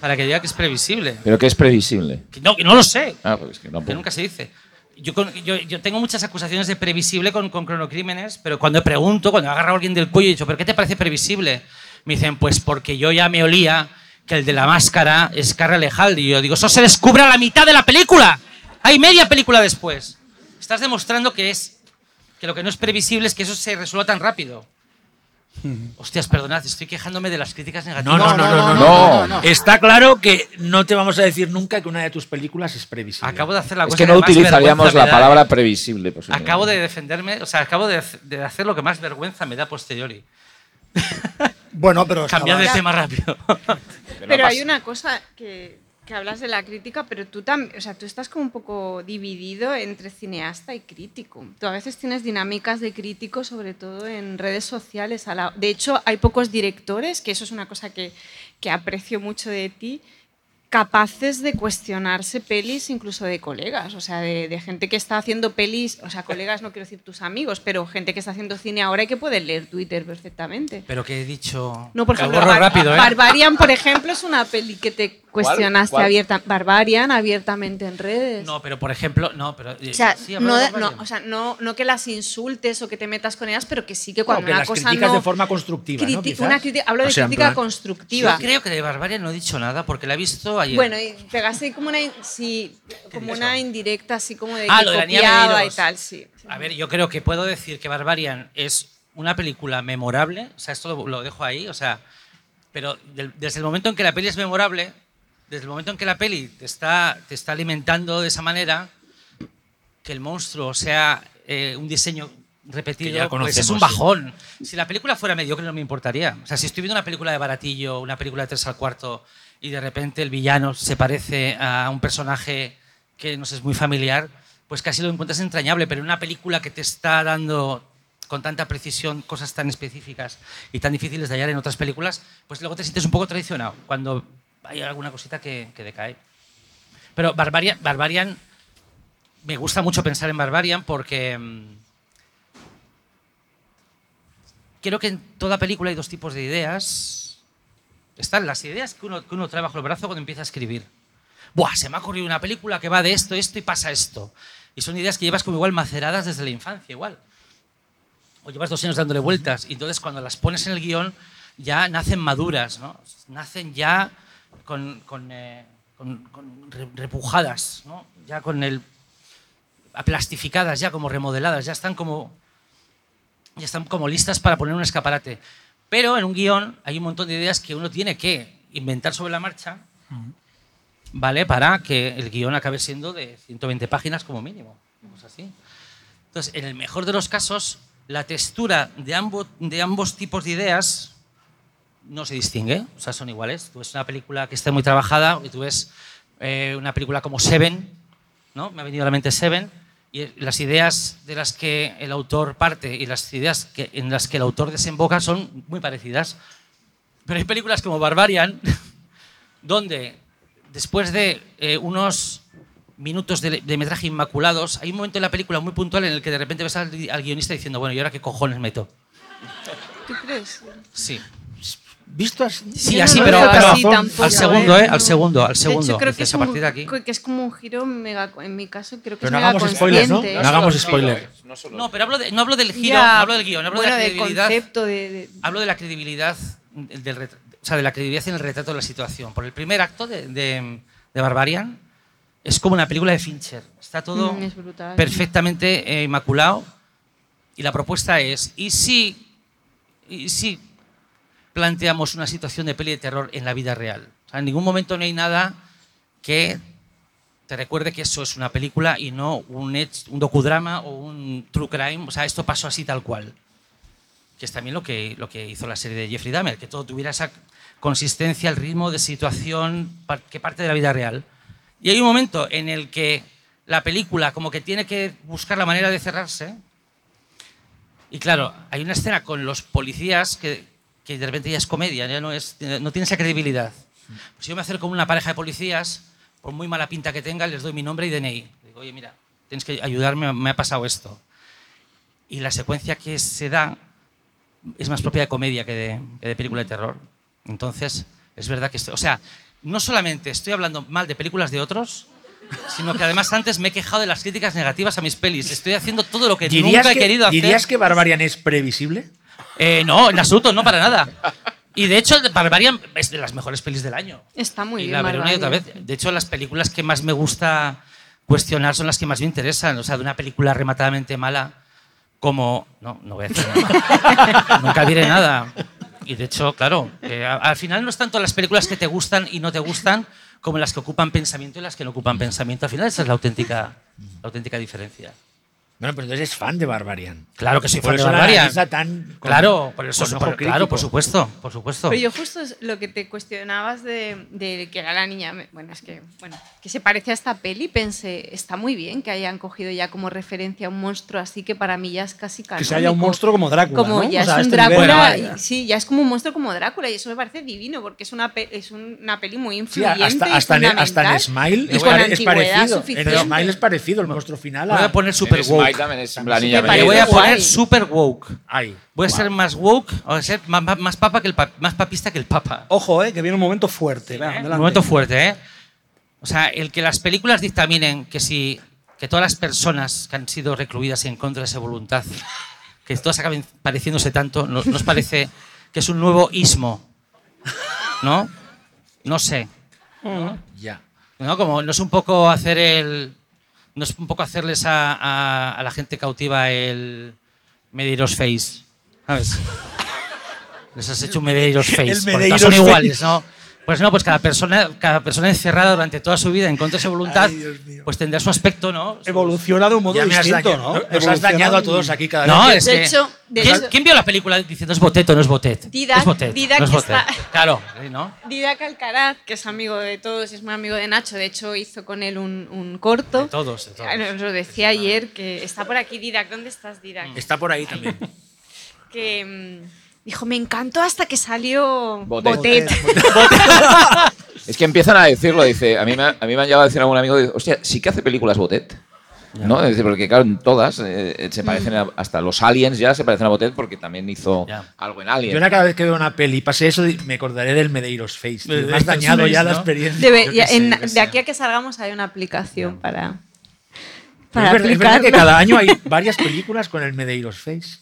para que diga que es previsible. Pero que es previsible. Que no, que no lo sé. Ah, pues es que Que tampoco. nunca se dice. Yo, yo, yo tengo muchas acusaciones de previsible con, con cronocrímenes, pero cuando pregunto, cuando agarro a alguien del cuello y dicho, ¿pero qué te parece previsible? Me dicen, pues porque yo ya me olía que el de la máscara es Carra Lejalde. Y yo digo, eso se descubre a la mitad de la película. Hay media película después. Estás demostrando que es que lo que no es previsible es que eso se resuelva tan rápido. Hostias, perdonad, estoy quejándome de las críticas negativas. No, no, no, no, no, no, no. Está claro que no te vamos a decir nunca que una de tus películas es previsible. Acabo de hacer la Es que no utilizaríamos la palabra ¿eh? previsible. Acabo de defenderme, o sea, acabo de, de hacer lo que más vergüenza me da a posteriori. Bueno, pero Cambiar de tema rápido. Pero hay una cosa que que hablas de la crítica, pero tú también, o sea, tú estás como un poco dividido entre cineasta y crítico. Tú a veces tienes dinámicas de crítico, sobre todo en redes sociales. A la- de hecho, hay pocos directores, que eso es una cosa que, que aprecio mucho de ti, capaces de cuestionarse pelis incluso de colegas, o sea, de, de gente que está haciendo pelis, o sea, colegas no quiero decir tus amigos, pero gente que está haciendo cine ahora y que puede leer Twitter perfectamente. Pero que he dicho. No, por Lo ejemplo, rápido, ¿eh? Barbarian, por ejemplo, es una peli que te cuestionaste ¿Cuál? abierta. Barbarian abiertamente en redes. No, pero por ejemplo, no, pero. eh, o sea, sí, no, de de- no, o sea no, no que las insultes o que te metas con ellas, pero que sí que No, cuando que una las cosa criticas no... de forma constructiva, una hablo de O sea, crítica plan- constructiva. Yo creo que de Barbarian no he dicho nada porque la he visto ayer. Bueno, y pegaste como una, sí, como una indirecta, así como de Ah, que lo de la niña copiaba y Medeiros. tal, sí. A ver, yo creo que puedo decir que Barbarian es una película memorable, o sea, esto lo, lo dejo ahí, o sea, pero del- desde el momento en que la peli es memorable, desde el momento en que la peli te está, te está alimentando de esa manera, que el monstruo sea eh, un diseño repetido, ya pues es un bajón. Si la película fuera mediocre no me importaría. O sea, si estoy viendo una película de baratillo, una película de tres al cuarto, y de repente el villano se parece a un personaje que nos es muy familiar, pues casi lo encuentras entrañable, pero en una película que te está dando con tanta precisión cosas tan específicas y tan difíciles de hallar en otras películas, pues luego te sientes un poco traicionado cuando hay alguna cosita que, que decae. Pero Barbarian, Barbarian, me gusta mucho pensar en Barbarian porque mm, creo que en toda película hay dos tipos de ideas. Están las ideas que uno, que uno trae bajo el brazo cuando empieza a escribir. Buah, se me ha ocurrido una película que va de esto, esto y pasa esto. Y son ideas que llevas como igual maceradas desde la infancia, igual. O llevas dos años dándole vueltas. Y entonces cuando las pones en el guion ya nacen maduras, ¿no? Nacen ya con, con, eh, con- con re- repujadas, ¿no? Ya con el aplastificadas, ya como remodeladas, ya están como ya están como listas para poner un escaparate. Pero en un guion hay un montón de ideas que uno tiene que inventar sobre la marcha, ¿vale? Para que el guion acabe siendo de 120 páginas como mínimo. Pues así. Entonces, en el mejor de los casos, la textura de ambos, de ambos tipos de ideas no se distingue, o sea, son iguales. Tú ves una película que está muy trabajada y tú ves eh, una película como Seven, ¿no? Me ha venido a la mente Seven, y las ideas de las que el autor parte y las ideas que, en las que el autor desemboca son muy parecidas. Pero hay películas como Barbarian, donde después de eh, unos minutos de, de metraje inmaculados, hay un momento en la película muy puntual en el que de repente ves al, al guionista diciendo, bueno, ¿y ahora qué cojones meto? ¿Tú crees? Sí. Visto así. Sí, no así, pero, pero así tampoco, al segundo, ¿eh? ¿eh? Al segundo, al De segundo. hecho, creo que es, a un, de aquí. que es como un giro mega, en mi caso, creo que Pero no es mega hagamos spoilers, ¿no? No hagamos spoiler. No, pero hablo de- no hablo del giro, Ya, no hablo del guion, hablo bueno, de la del credibilidad. concepto de, de- Hablo de la credibilidad del o sea, de la credibilidad en el retrato de la situación. Por el primer acto de, de- de Barbarian es como una película de Fincher. Está todo Mm, es brutal. perfectamente eh, inmaculado. Y la propuesta es, ¿y si, ¿y si planteamos una situación de peli de terror en la vida real? O sea, en ningún momento no hay nada que te recuerde que eso es una película y no un, un docudrama o un true crime. O sea, esto pasó así tal cual que es también lo que, lo que hizo la serie de Jeffrey Dahmer, que todo tuviera esa consistencia, el ritmo de situación que parte de la vida real. Y hay un momento en el que la película como que tiene que buscar la manera de cerrarse. Y claro, hay una escena con los policías que, que de repente ya es comedia, ya no, es, no tiene esa credibilidad. Pues yo me acerco con una pareja de policías, por muy mala pinta que tengan, les doy mi nombre y DNI. Digo, oye, mira, tienes que ayudarme, me ha pasado esto. Y la secuencia que se da es más propia de comedia que de, que de película de terror. Entonces, es verdad que estoy, o sea, no solamente estoy hablando mal de películas de otros, sino que además antes me he quejado de las críticas negativas a mis pelis. Estoy haciendo todo lo que ¿Dirías nunca he que, querido hacer. ¿Dirías que Barbarian es previsible? Eh, no, en absoluto, no para nada. Y de hecho, Barbarian es de las mejores pelis del año. Está muy y bien. la veré una y otra vez. De hecho, las películas que más me gusta cuestionar son las que más me interesan. O sea, de una película rematadamente mala como... No, no voy a decir nada. Nunca diré nada. Y de hecho, claro, eh, al final no es tanto las películas que te gustan y no te gustan como las que ocupan pensamiento y las que no ocupan pensamiento. Al final esa es la auténtica, la auténtica diferencia. Bueno, pero entonces es fan de Barbarian. Claro que soy Por fan de Barbarian. tan Claro, por eso, por- claro, por supuesto, por supuesto. Pero yo justo es lo que te cuestionabas de, de que era la niña, me- bueno, es que, bueno, que se parece a esta peli, pensé, está muy bien que hayan cogido ya como referencia a un monstruo así que para mí ya es casi Que se haya un canónico. monstruo como Drácula. Como ¿no? ya O sea, es un este. Drácula, y- sí, ya es como un monstruo como Drácula y eso me parece divino porque es una, pe- es una peli muy Sí, influyente hasta, y hasta, en, hasta en. Smile es, parecido. suficiente. En Smile es parecido el monstruo final. Voy a- a poner super En También es la niña Me voy a poner super woke. Ay, Voy a ser más woke, o ser más, más- más papa que el pa- más papista que el papa. Ojo, eh, que viene un momento fuerte. ¿eh? Un adelante. momento fuerte, ¿eh? O sea, el que las películas dictaminen que si que todas las personas que han sido recluidas y en contra de esa voluntad, que todas acaben pareciéndose tanto, ¿no- ¿nos parece que es un nuevo ismo? ¿No? No sé. Ya. ¿No? Como no es un poco hacer el. No es un poco hacerles a, a- a la gente cautiva el Medeiros Face. ¿Sabes? Les has hecho un Medeiros Face. Porque son iguales, ¿no? Pues no, pues cada persona, cada persona encerrada durante toda su vida en contra de su voluntad, Ay, pues tendrá su aspecto, ¿no? Evoluciona de un modo Ya me has distinto, dañado, ¿no? Nos has dañado a todos aquí cada No, vez. es De que. hecho- de ¿quién, hecho- quién vio la película diciendo es botet o no es botet? Didac- es botet. Didac no es botet. está- Claro, ¿no? Didac Alcaraz, que es amigo de todos, es muy amigo de Nacho, de hecho hizo con él un, un corto. De todos, de todos. Nos lo decía ayer, que está por aquí Didac. ¿Dónde estás, Didac? Está por ahí también. Que mm, dijo, me encantó hasta que salió Botet. Botet. Es que empiezan a decirlo, dice, a mí me, ha- a mí me han llegado a decir algún amigo, dice, hostia, sí que hace películas Botet. ¿No? Dice, porque claro, en todas eh, se parecen a- hasta los aliens ya se parecen a Botet porque también hizo Ya. algo en Yo Alien. ahora cada vez que veo una peli y pase eso, me acordaré del Medeiros Face. tío. Me has dañado Face, ya la experiencia. Debe- Yo ya- qué sé, en- yo qué de aquí a que salgamos hay una aplicación para, para es, verdad, es verdad que cada año hay varias películas con el Medeiros Face.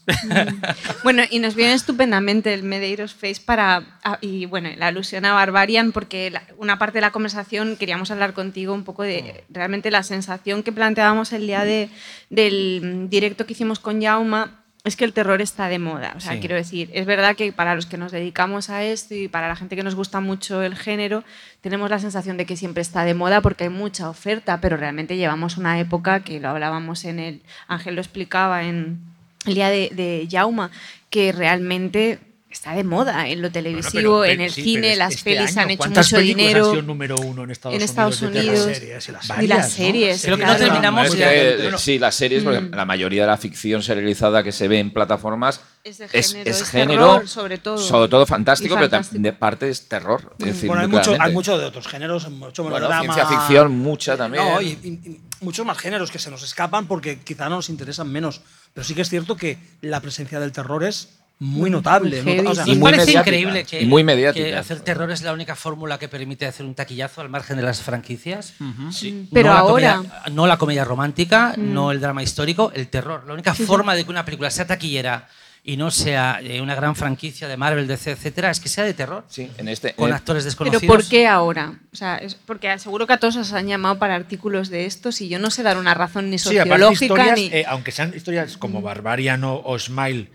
Bueno, y nos viene estupendamente el Medeiros Face para. y bueno, la alusión a Barbarian, porque la- una parte de la conversación queríamos hablar contigo un poco de realmente la sensación que planteábamos el día de, del mm, directo que hicimos con Jauma. Es que el terror está de moda. O sea, Sí. quiero decir, es verdad que para los que nos dedicamos a esto y para la gente que nos gusta mucho el género, tenemos la sensación de que siempre está de moda porque hay mucha oferta, pero realmente llevamos una época que lo hablábamos en el. Ángel lo explicaba en, el día de, de Jauma, que realmente está de moda en lo televisivo, Bueno, pero- en pero el sí, cine, pero las este pelis año, han hecho ¿cuántas mucho dinero. han sido número uno en Estados en Unidos? Estados terror? Unidos. Las series y las Y varias, las ¿no? series. Creo que no terminamos Es que, Bueno, sí, las series, porque la mayoría de la ficción serializada que se ve en plataformas Es género, es es género, terror, sobre todo. sobre todo fantástico, Y pero fantástico. también de parte es terror. Es decir, Bueno, hay mucho, hay mucho de otros géneros, mucho Bueno, melodrama. ciencia ficción, mucha también. No, y, y- y muchos más géneros que se nos escapan porque quizá no nos interesan menos. Pero sí que es cierto que la presencia del terror es muy notable. muy ¿no? O sea, heavy, ¿Nos Y muy parece mediática. increíble que, Y muy mediática. que hacer terror es la única fórmula que permite hacer un taquillazo al margen de las franquicias? Sí. Pero No la ahora- comedia- no la comedia romántica, no el drama histórico, el terror. La única forma de que una película sea taquillera y no sea eh, una gran franquicia de Marvel, DC, etcétera, es que sea de terror. Sí, en este, Con actores Pero desconocidos. ¿por qué ahora? O sea, es porque seguro que a todos os han llamado para artículos de estos y yo no sé dar una razón ni Sí, aparte sociológica historias, ni... eh, aunque sean historias como Barbarian o Smile,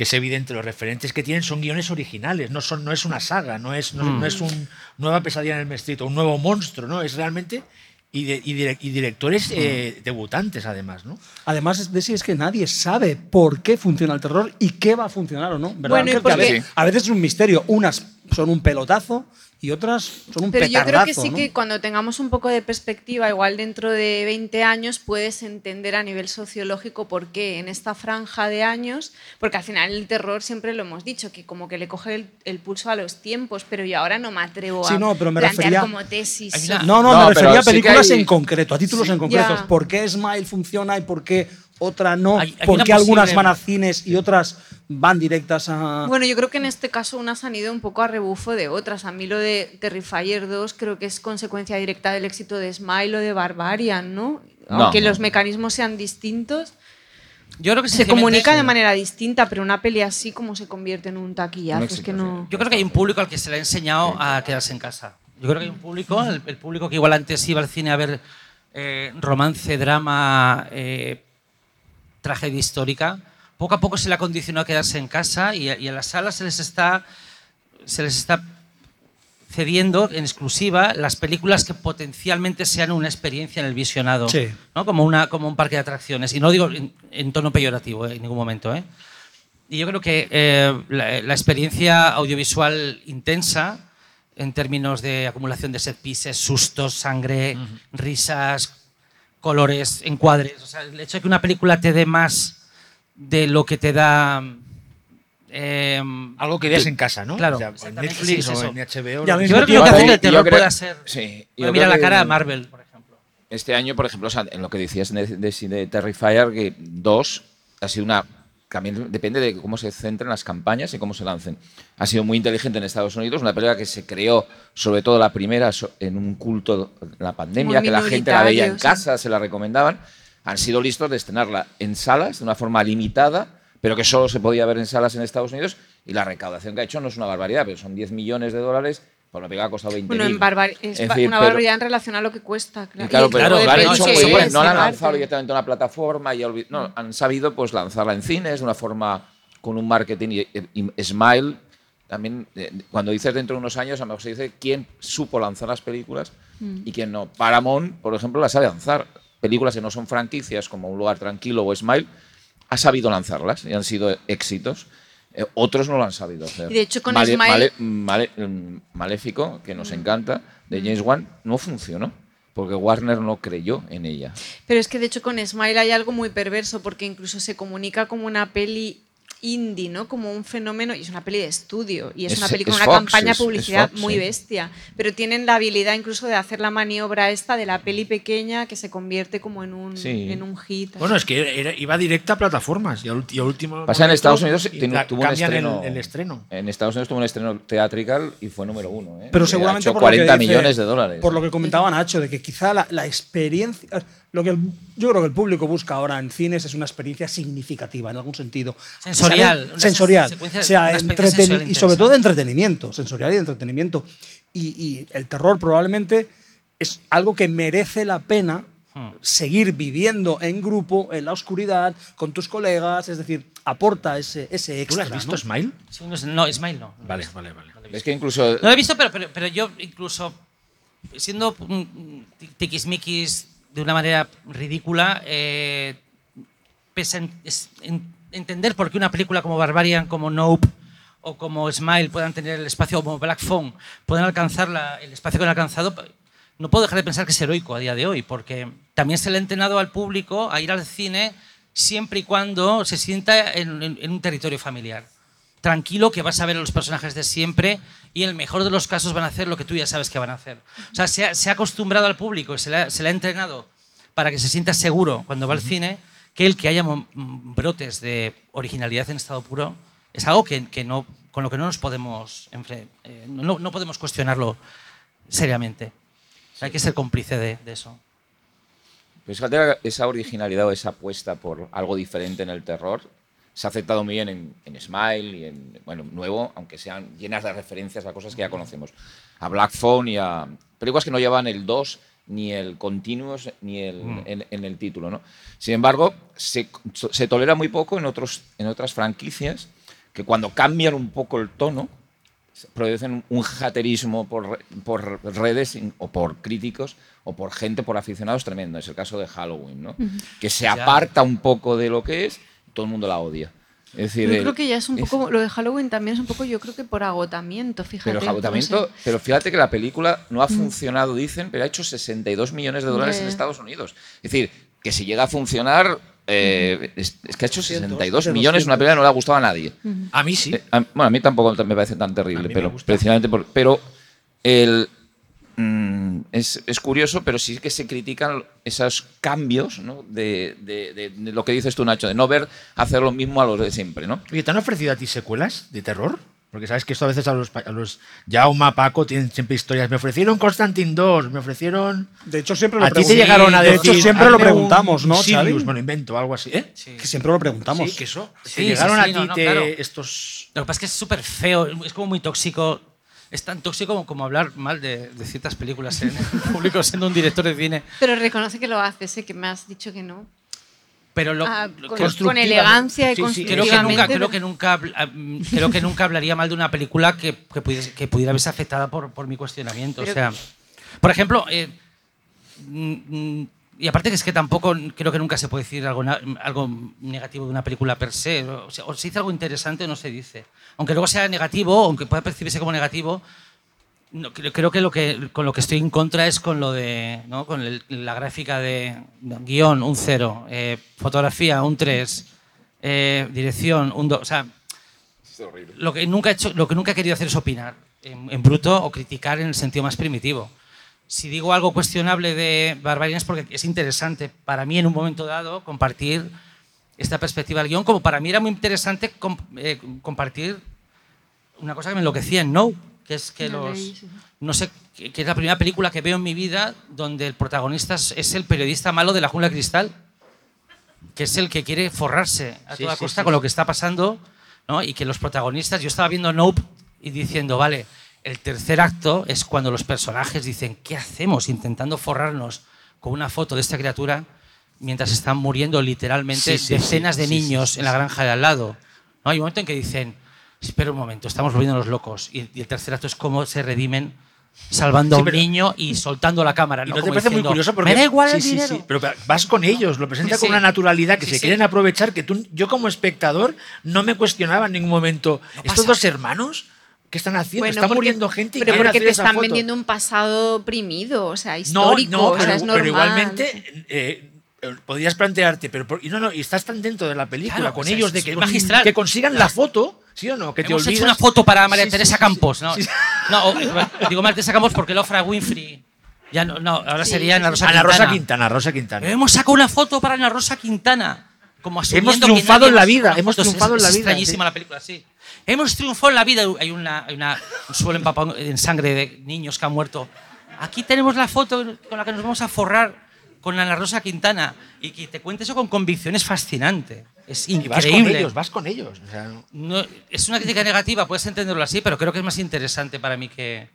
que es evidente, los referentes que tienen son guiones originales, no, son, no es una saga, no es, no, no es un nueva pesadilla en el mestrito, un nuevo monstruo, ¿no? Es realmente. Y, de- y direc- y directores eh, debutantes, además, ¿no? Además de sí es que nadie sabe por qué funciona el terror y qué va a funcionar o no. ¿verdad, Bueno, a, veces, a veces es un misterio. Unas son un pelotazo y otras son un Pero yo creo que sí ¿no? que cuando tengamos un poco de perspectiva, igual dentro de 20 años, puedes entender a nivel sociológico por qué en esta franja de años, porque al final el terror siempre lo hemos dicho, que como que le coge el, el pulso a los tiempos, pero yo ahora no me atrevo Sí, a no, pero me plantear refería- como tesis. Una- No, no, No, me pero refería a sí películas hay- en concreto, a títulos en concretos. Ya. ¿Por qué Smile funciona y por qué otra no? Hay- hay ¿Por qué algunas van a cines y otras van directas a...? Bueno, yo creo que en este caso unas han ido un poco a rebufo de otras. A mí lo de Terrifier 2 creo que es consecuencia directa del éxito de Smile o de Barbarian, ¿no? No. Aunque los mecanismos sean distintos, Yo creo que se comunica de manera distinta, pero una peli así como se convierte en un taquillazo, Un es que no... Yo creo que hay un público al que se le ha enseñado a quedarse en casa. Yo creo que hay un público, el, el público que igual antes iba al cine a ver eh, romance, drama, eh, tragedia histórica, poco a poco se le ha condicionado a quedarse en casa y, a- y a las salas se les está, se les está cediendo en exclusiva las películas que potencialmente sean una experiencia en el visionado, Sí. ¿no? como, una, como un parque de atracciones. Y no digo en, en tono peyorativo eh, en ningún momento. ¿eh? Y yo creo que eh, la, la experiencia audiovisual intensa, en términos de acumulación de set pieces, sustos, sangre, risas, colores, encuadres, o sea, el hecho de que una película te dé más de lo que te da. eh, Algo que veas en casa, ¿no? Claro, O sea, en Netflix sí, es o en HBO. Y al lo que mismo yo creo que lo que hace Yo el terror creo- puede ser. Sí, Mira la que- cara de Marvel, por ejemplo. Este año, por ejemplo, o sea, en lo que decías de, de, de Terrifier, que 2 ha sido una. También depende de cómo se centren las campañas y cómo se lancen. Ha sido muy inteligente en Estados Unidos, una película que se creó, sobre todo la primera, en un culto de la pandemia, que la gente la veía en casa, se la recomendaban. Han sido listos de estrenarla en salas de una forma limitada, pero que solo se podía ver en salas en Estados Unidos. Y la recaudación que ha hecho no es una barbaridad, pero son 10 millones de dólares. Por una película ha costado 20 Bueno, en barbar- es Es decir, una pero- barbaridad en relación a lo que cuesta. Claro, claro, pero lo han hecho muy bien. No la han lanzado directamente a una plataforma y no, han sabido pues lanzarla en cines de una forma con un marketing y, y- Smile. También, eh, cuando dices dentro de unos años, a lo mejor se dice quién supo lanzar las películas y quién no. Paramount, por ejemplo, las sabe lanzar. Películas que no son franquicias, como Un lugar tranquilo o Smile, ha sabido lanzarlas y han sido éxitos. Eh, otros no lo han sabido hacer. Y de hecho con Smile- Male- mm, Maléfico, que nos encanta, de James Wan, no funcionó. Porque Warner no creyó en ella. Pero es que de hecho con Smile hay algo muy perverso porque incluso se comunica como una peli indie, ¿no? Como un fenómeno y es una peli de estudio y es, Es- una peli con una Fox, campaña es- es publicidad Fox, muy sí. bestia, pero tienen la habilidad incluso de hacer la maniobra esta de la peli pequeña que se convierte como en un Sí. en un hit. Bueno, es que era- iba directa a plataformas y al, ulti- y al último. Pasa en Estados Unidos, y tiene- la- tuvo un el- estreno. El, estreno. En Estados Unidos tuvo un estreno teatrical y fue número uno. ¿eh? Pero Ha seguramente hecho por 40 lo que dice- millones de dólares. Por lo que comentaba Nacho, de que quizá la, la experiencia. Lo que el- yo creo que el público busca ahora en cines es una experiencia significativa, en algún sentido. Sensorial, una Sensorial. secuencia- sea, sensorial y sobre todo de entretenimiento, sensorial y de entretenimiento. Y, y el terror probablemente es algo que merece la pena Hmm. seguir viviendo en grupo, en la oscuridad, con tus colegas, es decir, aporta ese, ese ¿Tú extra. lo has visto, ¿no? Smile? Sí, no, no, Ismail no. Vale, vale, vale. Es que incluso. No lo he visto, pero, pero, pero yo incluso siendo tiquismiquis de una manera ridícula, eh, en- entender por qué una película como Barbarian, como Nope o como Smile puedan tener el espacio, como Black Phone, puedan alcanzar la- el espacio que han alcanzado, no puedo dejar de pensar que es heroico a día de hoy, porque también se le ha entrenado al público a ir al cine siempre y cuando se sienta en- en- en un territorio familiar. Tranquilo que vas a ver a los personajes de siempre y en el mejor de los casos van a hacer lo que tú ya sabes que van a hacer. O sea, se ha, se ha acostumbrado al público, se le, ha, se le ha entrenado para que se sienta seguro cuando va al cine que el que haya brotes de originalidad en estado puro es algo que, que no, con lo que no nos podemos, enfre- eh, no, no podemos cuestionarlo seriamente. O sea, hay que ser cómplice de, de eso. Pues esa originalidad o esa apuesta por algo diferente en el terror se ha aceptado muy bien en, en Smile y en bueno, nuevo, aunque sean llenas de referencias a cosas que ya conocemos. A Black Phone y a películas que no llevan el 2 ni el continuous ni el, en, en el título. ¿no? Sin embargo, se, se tolera muy poco en, otros, en otras franquicias que cuando cambian un poco el tono, producen un haterismo por, por redes o por críticos o por gente, por aficionados tremendo. Es el caso de Halloween, ¿no? Que se aparta un poco de lo que es, todo el mundo la odia. Es decir, Yo el- creo que ya es un es- poco lo de Halloween también es un poco yo creo que por agotamiento, fíjate. Pero no agotamiento, sé. pero fíjate que la película no ha funcionado, dicen, pero ha hecho 62 millones de dólares en. Estados Unidos. Es decir, que si llega a funcionar, eh, es, es que ha hecho 200, 62 de millones, una 200. película que no le ha gustado a nadie. A mí sí. Eh, a- bueno, a mí tampoco me parece tan terrible, pero precisamente por, pero el mm, es, es curioso, pero sí que se critican esos cambios ¿no? de, de- de- de lo que dices tú, Nacho, de no ver hacer lo mismo a los de siempre, ¿no? Oye, ¿te han ofrecido a ti secuelas de terror? Porque sabes que esto a veces a los, pa- a los Jauma, Paco tienen siempre historias. Me ofrecieron Constantine 2, me ofrecieron... De hecho, siempre lo A ti te llegaron a de decir... hecho, siempre lo "Hazme un preguntamos, ¿no, Sirius", me lo invento, algo así. ¿Eh? Que siempre lo preguntamos. Sí, que eso. Sí, te sí, llegaron sí, a ti no, no, te- claro. estos... Lo que pasa es que es súper feo, es como muy tóxico. Es tan tóxico como, como hablar mal de, de ciertas películas en el público siendo un director de cine. Pero reconoce que lo haces, ¿eh? que me has dicho que no. pero lo, Ah, con, elegancia y Sí, sí, creo que nunca constructivamente, creo que nunca habl- ah, mm, creo que nunca hablaría mal de una película que, que pudiese- que pudiera verse afectada por, por mi cuestionamiento Pero- o sea por ejemplo eh, mm, mm, y aparte que es que tampoco creo que nunca se puede decir algo, algo negativo de una película per se o, sea, o se dice algo interesante o no se dice. Aunque luego sea negativo aunque pueda percibirse como negativo no, creo, creo que, lo que con lo que estoy en contra es con lo de ¿no? con el- la gráfica de guion un 0 fotografía un 3 dirección un 2 o sea lo que nunca he hecho lo que nunca he querido hacer es opinar en, en bruto o criticar en el sentido más primitivo si digo algo cuestionable de Barbarian es porque es interesante para mí en un momento dado compartir esta perspectiva del guion como para mí era muy interesante com- eh, compartir una cosa que me enloquecía en No, que es que No los. leí, sí. No sé, que que es la primera película que veo en mi vida donde el protagonista es- es el periodista malo de la jungla de cristal, que es el que quiere forrarse a Sí, toda sí, costa sí, con lo que está pasando, ¿no? y que los protagonistas. Yo estaba viendo Nope y diciendo, vale, el tercer acto es cuando los personajes dicen, ¿qué hacemos intentando forrarnos con una foto de esta criatura mientras están muriendo literalmente Sí, sí, decenas sí, de niños en la granja de al lado? ¿no? Hay un momento en que dicen, espera un momento, estamos volviéndonos locos. Y, y el tercer acto es cómo se redimen salvando Sí, a un niño y soltando la cámara. ¿no? no te parece muy curioso porque Me da igual sí, el sí, dinero. sí, pero vas con ellos, lo presentas Sí, con una naturalidad que se quieren aprovechar que tú yo como espectador no me cuestionaba en ningún momento estos dos hermanos qué están haciendo Bueno, están porque- muriendo gente y pero porque te están foto. vendiendo un pasado oprimido, o sea, no histórico, no o pero, sea, es pero normal. igualmente eh, podrías plantearte pero por- y no no y estás tan dentro de la película Claro, con o sea, ellos de que, magistral. que consigan la foto sí o no que te Hemos olvidas hecho una foto para María Sí, Teresa sí, sí. Campos, ¿no? Sí. No, o- digo María Teresa Campos porque Lofra Winfrey. Ya no, no ahora Sí, sería Ana. Rosa Ana Quintana. Rosa Quintana Rosa Quintana Hemos sacado una foto para Ana Rosa Quintana. Como asumiendo Hemos que triunfado nadie en la vida, hemos fotos. triunfado Es- en la es vida, extrañísima sí. la película, sí. Hemos triunfado en la vida. Hay, una, hay una, un suelo empapado en sangre de niños que han muerto. Aquí tenemos la foto con la que nos vamos a forrar con Ana Rosa Quintana. Y que te cuente eso con convicción es fascinante. Es y vas con increíble. ellos vas con ellos o sea, no- No, es una crítica negativa, puedes entenderlo así, pero creo que es más interesante para mí que.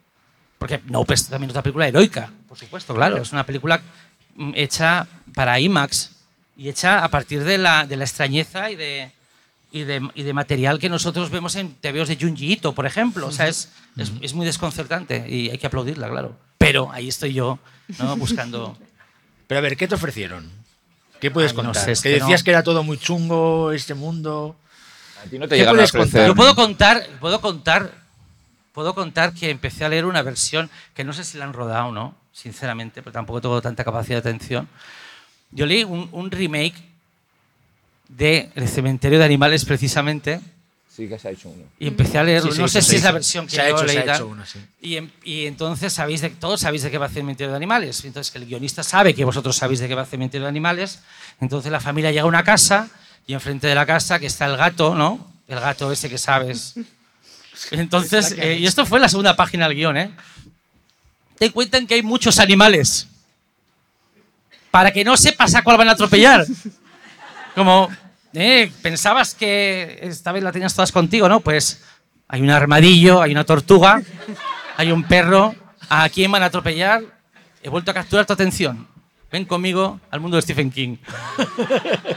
Porque no, pues también es una película heroica, por supuesto, claro. Es una película hecha para IMAX y hecha a partir de la, de la extrañeza y de, y, de, y de material que nosotros vemos en TVOs de Junji Ito, por ejemplo. O sea, es, es, es muy desconcertante y hay que aplaudirla, claro. Pero ahí estoy yo, ¿no? buscando. Pero a ver, ¿qué te ofrecieron? ¿Qué puedes Ay, no contar? sé, es que que decías no. que era todo muy chungo este mundo. A ti no te ¿Qué llegaron a contar? ofrecer. Yo puedo contar, puedo contar, puedo contar que empecé a leer una versión que no sé si la han rodado o no, sinceramente, pero tampoco tengo tanta capacidad de atención. Yo leí un, un remake de El cementerio de animales precisamente Sí, que se ha hecho uno. y empecé a leer, Sí, sí, no sé se si es la versión que Se ha yo hecho, se leí ha tal. hecho una, sí. y, em- y entonces sabéis de, todos sabéis de qué va el cementerio de animales. Entonces que el guionista sabe que vosotros sabéis de qué va el cementerio de animales. Entonces la familia llega a una casa y enfrente de la casa que está el gato, ¿no? El gato ese que sabes. Entonces, eh, y esto fue la segunda página del guion, ¿eh? Te cuentan que hay muchos animales. Para que no sepas a cuál van a atropellar. Como, eh, pensabas que esta vez la tenías todas contigo, ¿no? Pues hay un armadillo, hay una tortuga, hay un perro. ¿A quién van a atropellar? He vuelto a capturar tu atención. Ven conmigo al mundo de Stephen King.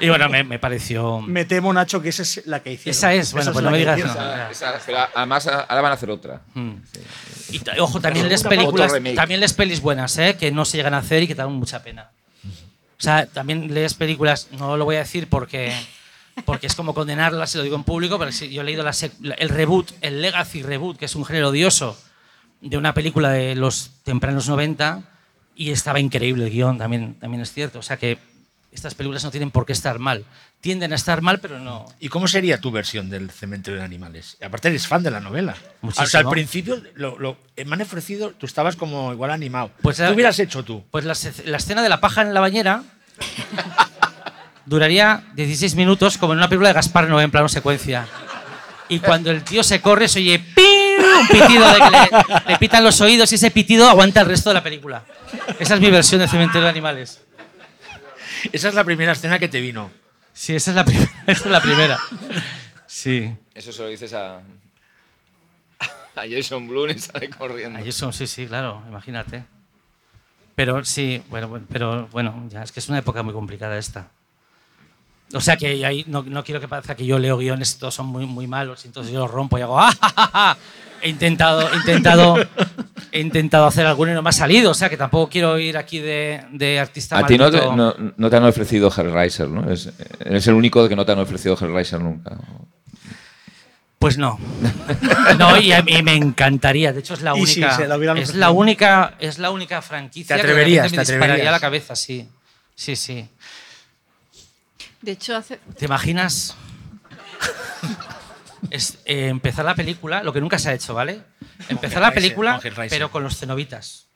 Y bueno, me, me pareció. Me temo, Nacho, que esa es la que hicieron. Esa es, bueno, Esa pues la no me digas. hicieron. no. Esa- esa- pero además, ahora van a hacer otra. Mm. Y t- ojo, también les películas, también les pelis buenas, ¿eh? que no se llegan a hacer y que dan mucha pena. O sea, también lees películas, no lo voy a decir porque, porque es como condenarlas, se lo digo en público, pero sí, yo he leído la- el reboot, el Legacy Reboot, que es un género odioso de una película de los tempranos 90 y estaba increíble el guion, también, también es cierto. O sea que estas películas no tienen por qué estar mal. Tienden a estar mal, pero no. ¿Y cómo sería tu versión del cementerio de animales? Aparte eres fan de la novela. Muchísimo. O sea, al principio lo, lo- eh, me han ofrecido, tú estabas como igual animado. Pues, ¿Qué eh, hubieras hecho tú? Pues la, la escena de la paja en la bañera duraría 16 minutos como en una película de Gaspar Noé en plano secuencia. Y cuando el tío se corre se oye ¡pim! un pitido de que le, le pitan los oídos y ese pitido aguanta el resto de la película. Esa es mi versión de Cementerio de Animales. Esa es la primera escena que te vino. Sí, esa es la, prim- esa es la primera. Sí. Eso se lo dices a. A Jason Blum y sale corriendo. Ahí son, sí, sí, claro, imagínate. Pero sí, bueno, bueno, pero bueno, ya es que es una época muy complicada esta. O sea que ahí no, no quiero que parezca que yo leo guiones, todos son muy, muy malos, y entonces yo los rompo y hago ¡ah, ja, ja, ja! He intentado, he intentado, he intentado hacer alguno y no me ha salido. O sea que tampoco quiero ir aquí de, de artista A ti no te, maldito. no- no te han ofrecido Hellraiser, ¿no? Es, eres el único que no te han ofrecido Hellraiser nunca. Pues no. No, y a mí me encantaría. De hecho, es la única. la es la única, es la única franquicia Te que atreverías, repente me te dispararía atreverías. a la cabeza, sí. Sí, sí. De hecho, hace, ¿Te imaginas? Es, eh, empezar la película, lo que nunca se ha hecho, ¿vale? Empezar la película, pero con los cenobitas.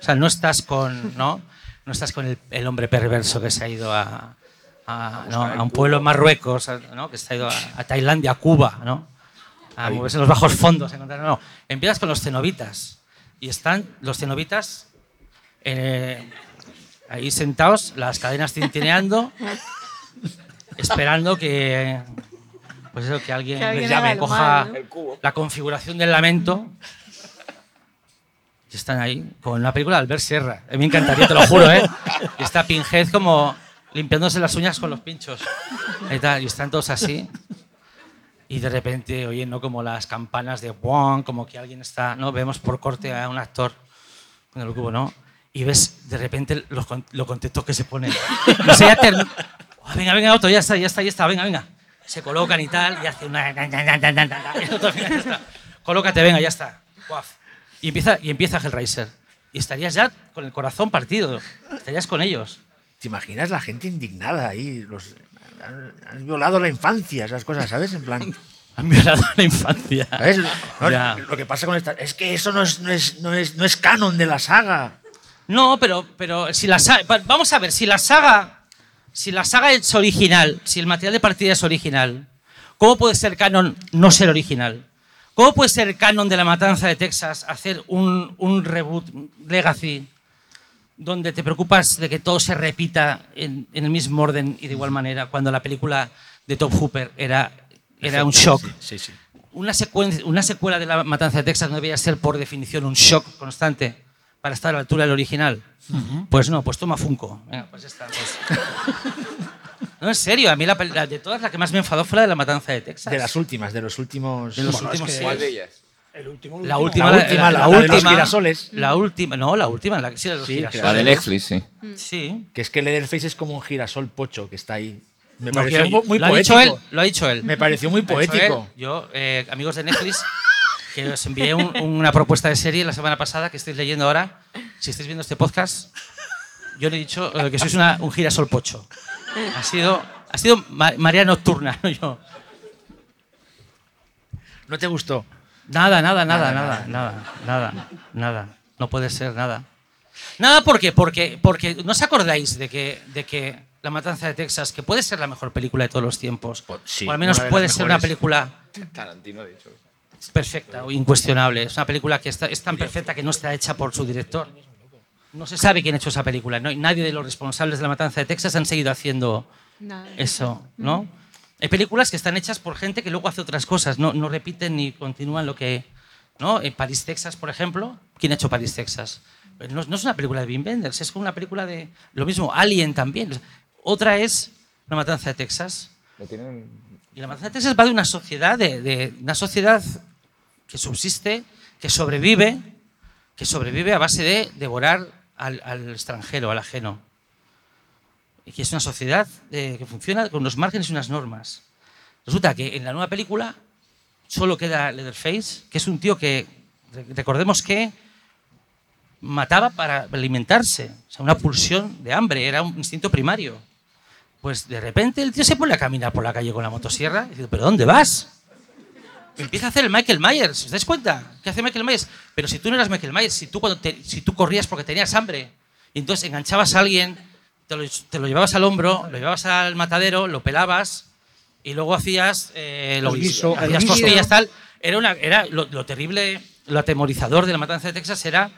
O sea, no estás con, ¿no? No estás con el, el hombre perverso que se ha ido a, a, ¿no? a un pueblo en Marruecos, ¿no? que se ha ido a, a Tailandia, a Cuba, ¿no? A moverse en los bajos fondos. a encontrar- no, no. Empiezas con los cenobitas. Y están los cenobitas eh, ahí sentados, las cadenas tintineando, esperando que, pues eso, que alguien, Que alguien les llame, coja mal, ¿no? la configuración del lamento. Y están ahí, con una película de Albert Serra. A mí me encantaría, te lo juro, ¿eh? Y está Pinhead como limpiándose las uñas con los pinchos. Y, tal, y están todos así. Y de repente oyendo como las campanas de Wong, como que alguien está, ¿no? Vemos por corte a un actor con el cubo, ¿no? Y ves de repente lo, con- lo contento que se pone. No sé, ya ter- Oh, venga, venga, otro, ya está, ya está, ya está, venga, venga. Se colocan y tal, y hace una... Colócate, venga, ya está. Guaf. Y empieza, y empieza Hellraiser. Y estarías ya con el corazón partido. Estarías con ellos. ¿Te imaginas la gente indignada ahí? Los, han, han violado la infancia, esas cosas, ¿sabes? En plan. Han violado la infancia. ¿sabes? No. Lo que pasa con esta. Es que eso no es, no es, no es, no es canon de la saga. No, pero, pero si la saga, va- vamos a ver, si la saga, si la saga es original, si el material de partida es original, ¿cómo puede ser canon no ser original? ¿Cómo puede ser canon de la matanza de Texas hacer un, un reboot legacy donde te preocupas de que todo se repita en, en el mismo orden y de igual manera cuando la película de Top Hooper era, era un shock? Sí, sí. una, una secuela de La Matanza de Texas no debería ser por definición un shock constante para estar a la altura del original. Pues no, pues toma Funko. Venga, pues ya está. pues. No, en serio, a mí la, la de todas la que más me enfadó fue la de La Matanza de Texas. De las últimas, de los últimos. De los Bueno, es últimos que- sí. ellas? El último. La último. última, La última, la- la de los girasoles. La última, no, la última, la que sí, la de los Sí, girasoles. La de Netflix, sí. Sí. Que es que Leatherface es como un girasol pocho que está ahí. Me No, pareció muy lo ha poético. dicho él, lo ha dicho él. Me pareció muy poético. Yo, eh, amigos de Netflix, que os envié un- una propuesta de serie la semana pasada que estáis leyendo ahora. Si estáis viendo este podcast, yo le he dicho eh, que sois una- un girasol pocho. Ha sido, ha sido ma- María Nocturna, no yo. ¿No te gustó? Nada, nada, nada, nada, nada, nada, nada. No puede ser nada. Nada, ¿por qué? Porque, porque ¿no os acordáis de que, de que La Matanza de Texas, que puede ser la mejor película de todos los tiempos, Pues sí, o al menos puede ser una película Tarantino ha dicho. Perfecta o incuestionable. Es una película que está, es tan perfecta que no está hecha por su director. No se sabe quién ha hecho esa película. No, nadie de los responsables de la matanza de Texas han seguido haciendo Nada. eso, ¿no? Hay películas que están hechas por gente que luego hace otras cosas, no, no repiten ni continúan lo que... ¿no? En París, Texas, por ejemplo, ¿quién ha hecho París, Texas? No, no es una película de Wim Wenders, es como una película de... Lo mismo, Alien también. Otra es La matanza de Texas. Y la matanza de Texas va de una sociedad, de, de una sociedad que subsiste, que sobrevive, que sobrevive a base de devorar al, extranjero, al ajeno. Y que es una sociedad eh, que funciona con unos márgenes y unas normas. Resulta que en la nueva película solo queda Leatherface, que es un tío que, re- recordemos que mataba para alimentarse, o sea, una pulsión de hambre, era un instinto primario. Pues de repente el tío se pone a caminar por la calle con la motosierra y dice, ¿pero dónde vas? Empieza a hacer el Michael Myers, ¿os dais cuenta? ¿Qué hace Michael Myers? Pero si tú no eras Michael Myers, si tú, cuando te- si tú corrías porque tenías hambre, y entonces enganchabas a alguien, te lo, te lo llevabas al hombro, lo llevabas al matadero, lo pelabas, y luego hacías, eh, lo, El guiso, hacías costillas, tal. Era, una, era lo, lo terrible, lo atemorizador de la matanza de Texas era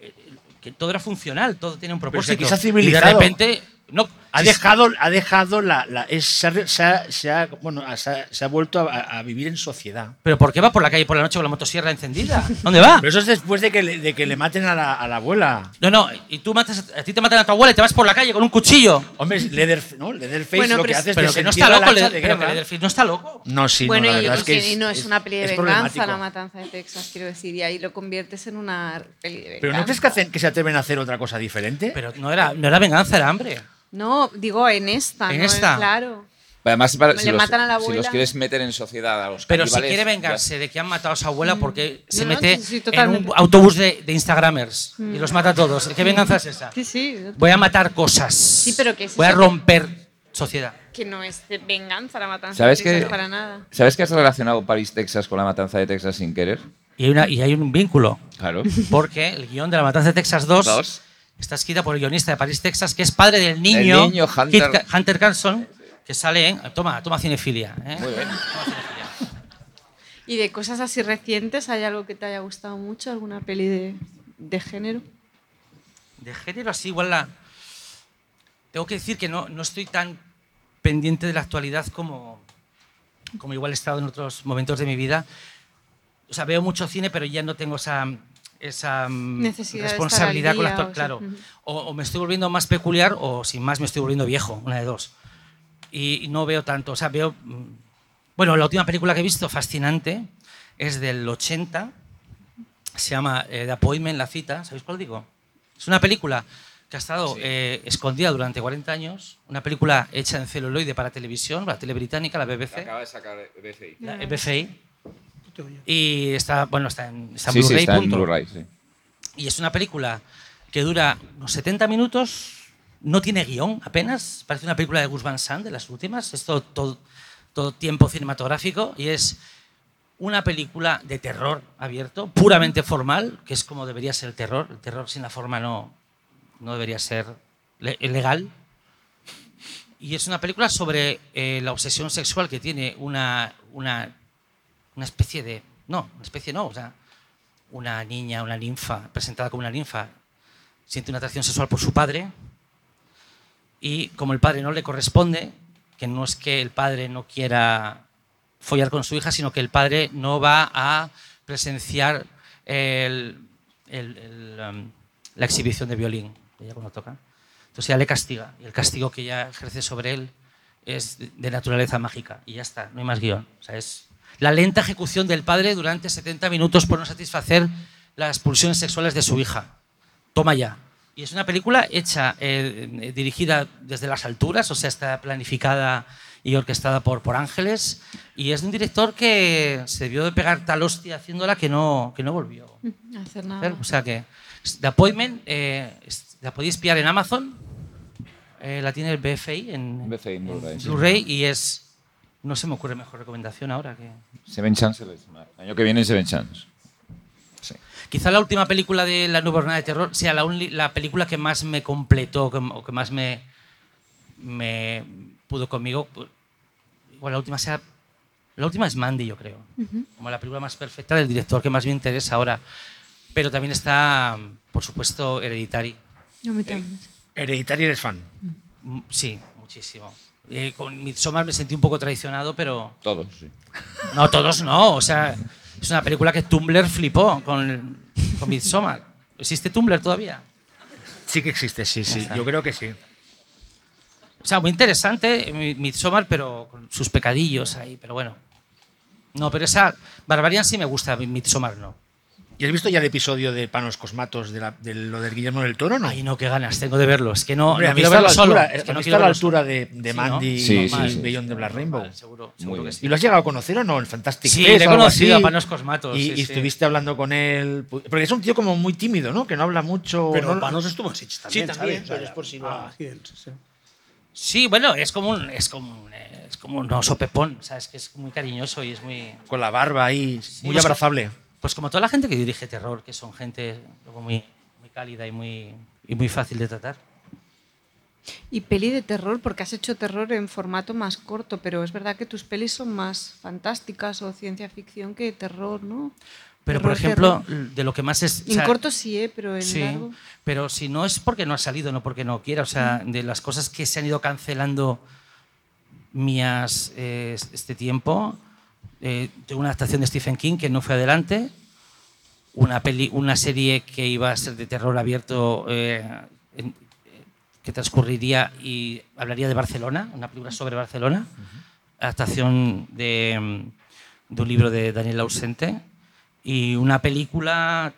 eh, que todo era funcional, todo tenía un Pero propósito. si aquí se y de repente, no, ha dejado, ha dejado la, la- es- se, ha, se ha- se ha- bueno, se ha, se ha vuelto a, a vivir en sociedad. ¿Pero por qué va por la calle por la noche con la motosierra encendida? ¿Dónde va? Pero eso es después de que le, de que le maten a la, a la abuela. No, no, y tú matas, a ti te matan a tu abuela y te vas por la calle con un cuchillo. Hombre, Leather, ¿no? Leatherface Bueno, lo pero que es- hace es Pero que no loco, le- pero que. Leatherface no está loco. No, sí, bueno, no, la y, verdad y es que que no es una peli de es venganza, la matanza de Texas, quiero decir, y ahí lo conviertes en una peli de venganza. Pero ¿no crees que, hacen, que se atreven a hacer otra cosa diferente? Pero no era, no era venganza, era hambre. No, digo en esta. ¿En ¿no? esta? Claro. Además, para- Le si, los, matan a la si los quieres meter en sociedad a los Pero si quiere ya- vengarse de que han matado a su abuela porque se Mm. No, mete sí, sí, en un. Mm. autobús de, de Instagramers y los mata a todos. ¿Qué venganza es esa? Sí, sí. Voy a matar cosas. Sí, pero ¿qué es Voy a romper sociedad. Que no es de venganza la matanza ¿Sabes de Texas que- para nada. ¿Sabes que has relacionado París, Texas con la matanza de Texas sin querer? Y hay, una, y hay un vínculo. Claro. Porque el guion de La Matanza de Texas 2 Dos. Está escrita por el guionista de París, Texas, que es padre del niño, Hunter Carson, que sale en. Toma, toma cinefilia. ¿eh? Muy bien. ¿Y de cosas así recientes hay algo que te haya gustado mucho? ¿Alguna peli de, de género? De género así, igual la. Tengo que decir que no, no estoy tan pendiente de la actualidad como, como igual he estado en otros momentos de mi vida. O sea, veo mucho cine, pero ya no tengo esa, esa mm, Necesidad responsabilidad con la actual. o sea, Claro. O, o me estoy volviendo más peculiar o sin más me estoy volviendo viejo, una de dos. Y, y no veo tanto. O sea, veo. mm, Bueno, la última película que he visto, fascinante, es del 80. Se llama eh, The Appointment, La Cita. ¿Sabéis cuál digo? Es una película que ha estado eh, escondida durante 40 años. Una película hecha en celuloide para televisión, la tele británica, la BBC, de sacar BCI. la BFI. Y está, bueno, está en, está en Sí, sí, Blu-ray, está en. Blu-ray, sí. Y es una película que dura unos 70 minutos, no tiene guion apenas, parece una película de Gus Van Sant, de las últimas, es todo, todo, todo tiempo cinematográfico y es una película de terror abierto, puramente formal, que es como debería ser el terror. El terror sin la forma no, no debería ser le- legal. Y es una película sobre eh, la obsesión sexual que tiene una, una, una especie de... No, una especie no, o sea, una niña, una ninfa, presentada como una ninfa, siente una atracción sexual por su padre y como el padre no le corresponde, que no es que el padre no quiera follar con su hija, sino que el padre no va a presenciar el- um, la exhibición de violín, ella cuando toca. Entonces ya le castiga, y el castigo que ella ejerce sobre él es de naturaleza mágica, y ya está, no hay más guion. O sea, es la lenta ejecución del padre durante 70 minutos por no satisfacer las pulsiones sexuales de su hija. Toma ya. Y es una película hecha, eh, eh, dirigida desde las alturas, o sea, está planificada y orquestada por, por ángeles. Y es de un director que se debió de pegar tal hostia haciéndola que no, que no volvió. No hacer a nada. O sea que The Appointment eh, la podéis pillar en Amazon. eh, la tiene el BFI en, BFI en Blu-ray. Blu-ray y es. No se me ocurre mejor recomendación ahora que. Seven Chance. El año que viene Seven Chance. Sí. Quizá la última película de la nueva jornada de terror sea la, only- la película que más me completó que- o que más me, me pudo conmigo. Igual la última sea. La última es Mandy, yo creo. Como la película más perfecta del director que más me interesa ahora. Pero también está, por supuesto, Hereditary. Yo me también. Hereditary eres fan. Mm, Sí, muchísimo. Eh, con Midsommar me sentí un poco traicionado, pero. Todos, sí. No, todos no. O sea, es una película que Tumblr flipó con, con Midsommar. ¿Existe Tumblr todavía? Sí que existe, sí, sí. Yo creo que sí. O sea, muy interesante eh, Mi- Midsommar, pero con sus pecadillos ahí, pero bueno. No, pero esa Barbarian sí me gusta, Midsommar no. ¿Y has visto ya el episodio de Panos Cosmatos de, la- de lo del Guillermo del Toro, no? Ay, no, qué ganas tengo de verlo. Es que no, Hombre, no ¿has visto quiero a la verlo solo. altura, Es que no quiero a la altura de, de Sí, ¿no? Mandy Sí, y sí, sí. Beyond the Black Rainbow? Seguro, seguro que sí. ¿Y lo has llegado a conocer o no? El Fantastic Sí, Fest le he conocido así? a Panos Cosmatos, Y, sí, y sí. estuviste hablando con él. Porque es un tío como muy tímido, ¿no? Que no habla mucho. Pero no- Panos estuvo en Sitges también, Sí, también, pero es por si lo- ah, sí, bueno, es como un, es como un, es como un oso pepón, ¿sabes? Que es muy cariñoso y es muy... Con la barba ahí, muy abrazable. Pues como toda la gente que dirige terror, que son gente como muy, muy cálida y muy, y muy fácil de tratar. Y peli de terror, porque has hecho terror en formato más corto, pero es verdad que tus pelis son más fantásticas o ciencia ficción que terror, ¿no? Pero, por Terror, ejemplo, de lo que más es... o En sea, corto sí, ¿eh? pero en Sí, largo. pero si no es porque no ha salido, no porque no quiera. O sea, de las cosas que se han ido cancelando mías eh, este tiempo, eh, tengo una adaptación de Stephen King que no fue adelante, una, peli, una serie que iba a ser de terror abierto eh, en- que transcurriría y hablaría de Barcelona, una película sobre Barcelona, adaptación de, mm, de un libro de Daniel Ausente y una película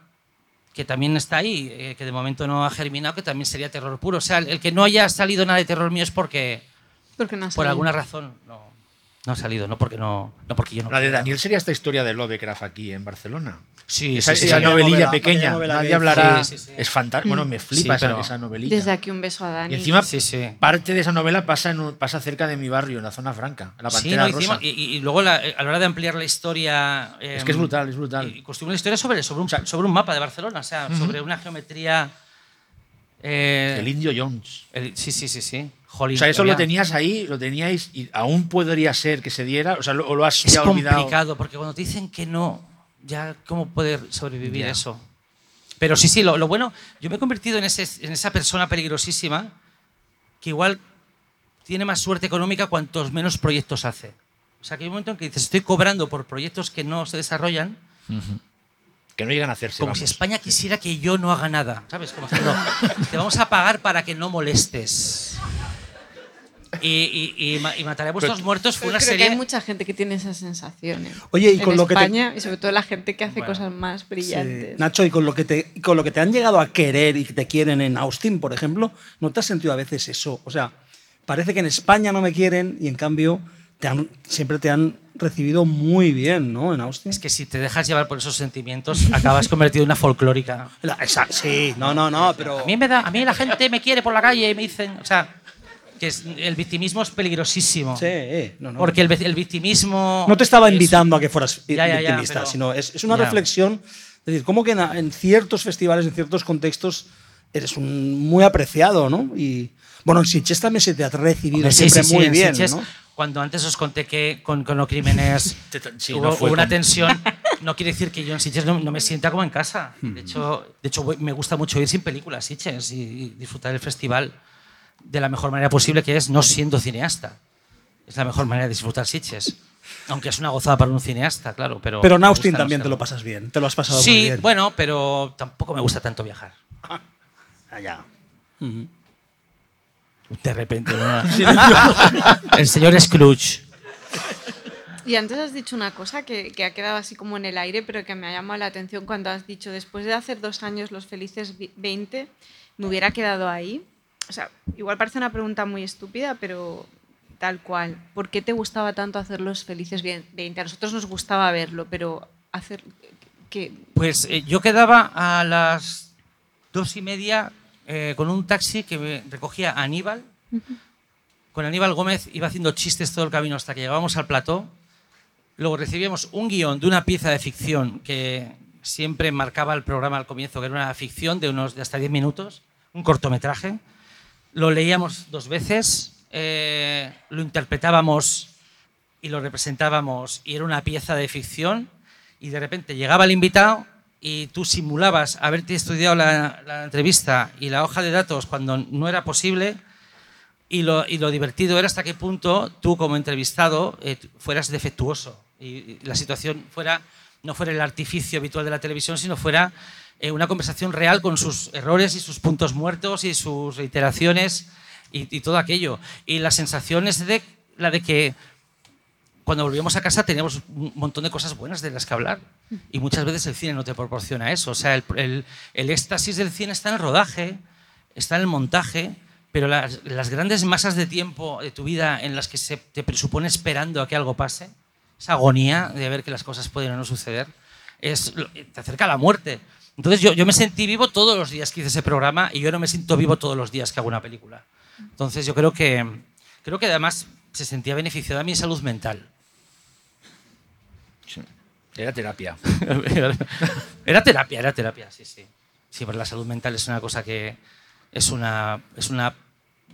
que también está ahí, eh, que de momento no ha germinado, que también sería terror puro. O sea, el, el que no haya salido nada de terror mío es porque, Porque no ha por alguna razón, no, no ha salido, no porque, no, no porque yo no La de. Daniel sería esta historia de Lovecraft aquí en Barcelona. Sí, Esa, sí, sí, esa sí. novelilla novela, pequeña, novela nadie hablará. Sí, sí, sí. Es fantástico. Bueno, me flipa Sí, esa, pero- esa novelilla. Desde aquí un beso a Dani. Y encima, Sí, sí. parte de esa novela pasa, en pasa cerca de mi barrio, en la zona franca, en la Sí, Pantera no, Rosa. y, y- y luego la- a la hora de ampliar la historia... Es que es brutal, es brutal. Y construimos la historia sobre, sobre, un, sobre un mapa de Barcelona, o sea, sobre una geometría... eh, El Indio Jones. el- sí, sí, sí, sí. Jolín, O sea, eso lo tenías ahí, lo teníais y aún podría ser que se diera, o sea, lo, o lo has Es ya olvidado. complicado, porque cuando te dicen que no, ya, ¿cómo poder sobrevivir Ya. eso? Pero sí, sí, lo, lo bueno, yo me he convertido en, ese, en esa persona peligrosísima que igual tiene más suerte económica cuantos menos proyectos hace. O sea, que hay un momento en que dices, estoy cobrando por proyectos que no se desarrollan, Que no llegan a hacerse. como vamos. si España quisiera que yo no haga nada, ¿sabes? Como diciendo, te vamos a pagar para que no molestes. Y, y, y, y Mataré a vuestros muertos fue Pero una creo serie... que hay mucha gente que tiene esa sensación. ¿eh? Oye, y en con lo que te- España, y sobre todo la gente que hace Bueno. cosas más brillantes. Sí. Nacho, y con lo, que te, con lo que te han llegado a querer y que te quieren en Austin, por ejemplo, ¿no te has sentido a veces eso? O sea, parece que en España no me quieren y en cambio te han- siempre te han recibido muy bien, ¿no? En Austin. Es que si te dejas llevar por esos sentimientos, acabas convertido en una folclórica. La- esa- sí, no, no, no, pero... A mí, me da, a mí la gente me quiere por la calle y me dicen, o sea, que es- el victimismo es peligrosísimo. Sí, eh, no, no. Porque el, el victimismo... No te estaba es- invitando a que fueras Ya, ya, ya, victimista, pero- sino es, es una Ya. reflexión. Es decir, como que en, en ciertos festivales, en ciertos contextos, eres un muy apreciado, ¿no? Y bueno, en Sitges también se te ha recibido Hombre, sí, siempre sí, sí, muy en bien, Sitges, ¿no? Cuando antes os conté que con, con los crímenes sí, hubo, no hubo una tensión, no quiere decir que yo en Sitges no, no me sienta como en casa. De hecho, de hecho voy- me gusta mucho ir sin películas a Sitges y, y disfrutar del festival de la mejor manera posible, que es no siendo cineasta. Es la mejor manera de disfrutar Sitges. Aunque es una gozada para un cineasta, claro. Pero, Pero en Austin no también te lo pasas bien, te lo has pasado muy Sí, bien. bueno, pero tampoco me gusta tanto viajar. Allá. De repente, ¿no? el señor Scrooge. Y antes has dicho una cosa que, que ha quedado así como en el aire, pero que me ha llamado la atención cuando has dicho, después de hacer dos años los felices vi- 20, me hubiera quedado ahí. O sea, igual parece una pregunta muy estúpida, pero tal cual. ¿Por qué te gustaba tanto hacer los felices bien- 20? A nosotros nos gustaba verlo, pero hacer... que Pues eh, yo quedaba a las dos y media eh, con un taxi que me recogía a Aníbal. Con Aníbal Gómez iba haciendo chistes todo el camino hasta que llegábamos al plató. Luego recibíamos un guion de una pieza de ficción que siempre marcaba el programa al comienzo, que era una ficción de unos de hasta 10 minutos, un cortometraje. Lo leíamos dos veces, eh, lo interpretábamos y lo representábamos y era una pieza de ficción y de repente llegaba el invitado y tú simulabas haberte estudiado la, la entrevista y la hoja de datos cuando no era posible y lo, y lo divertido era hasta qué punto tú como entrevistado eh, fueras defectuoso y, y la situación fuera no fuera el artificio habitual de la televisión, sino fuera eh, una conversación real con sus errores y sus puntos muertos y sus reiteraciones y, y todo aquello. Y la sensación es de la de que cuando volvíamos a casa teníamos un montón de cosas buenas de las que hablar. Y muchas veces el cine no te proporciona eso. O sea, el, el- el éxtasis del cine está en el rodaje, está en el montaje, pero las, las grandes masas de tiempo de tu vida en las que se te presupone esperando a que algo pase, esa agonía de ver que las cosas pueden o no suceder, es, te acerca a la muerte. Entonces yo, yo me sentí vivo todos los días que hice ese programa y yo no me siento vivo todos los días que hago una película. Entonces yo creo que, creo que además se sentía beneficiada mi salud mental. Era terapia. era terapia, era terapia, sí, sí. Sí, pero la salud mental es una cosa que es una, es una,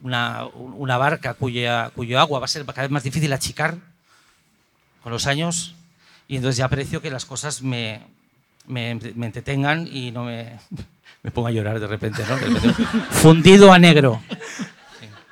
una, una barca cuya, cuyo agua va a ser cada vez más difícil achicar con los años y entonces ya aprecio que las cosas me, me, me entretengan y no me, me ponga a llorar de repente, ¿no? De repente, fundido a negro.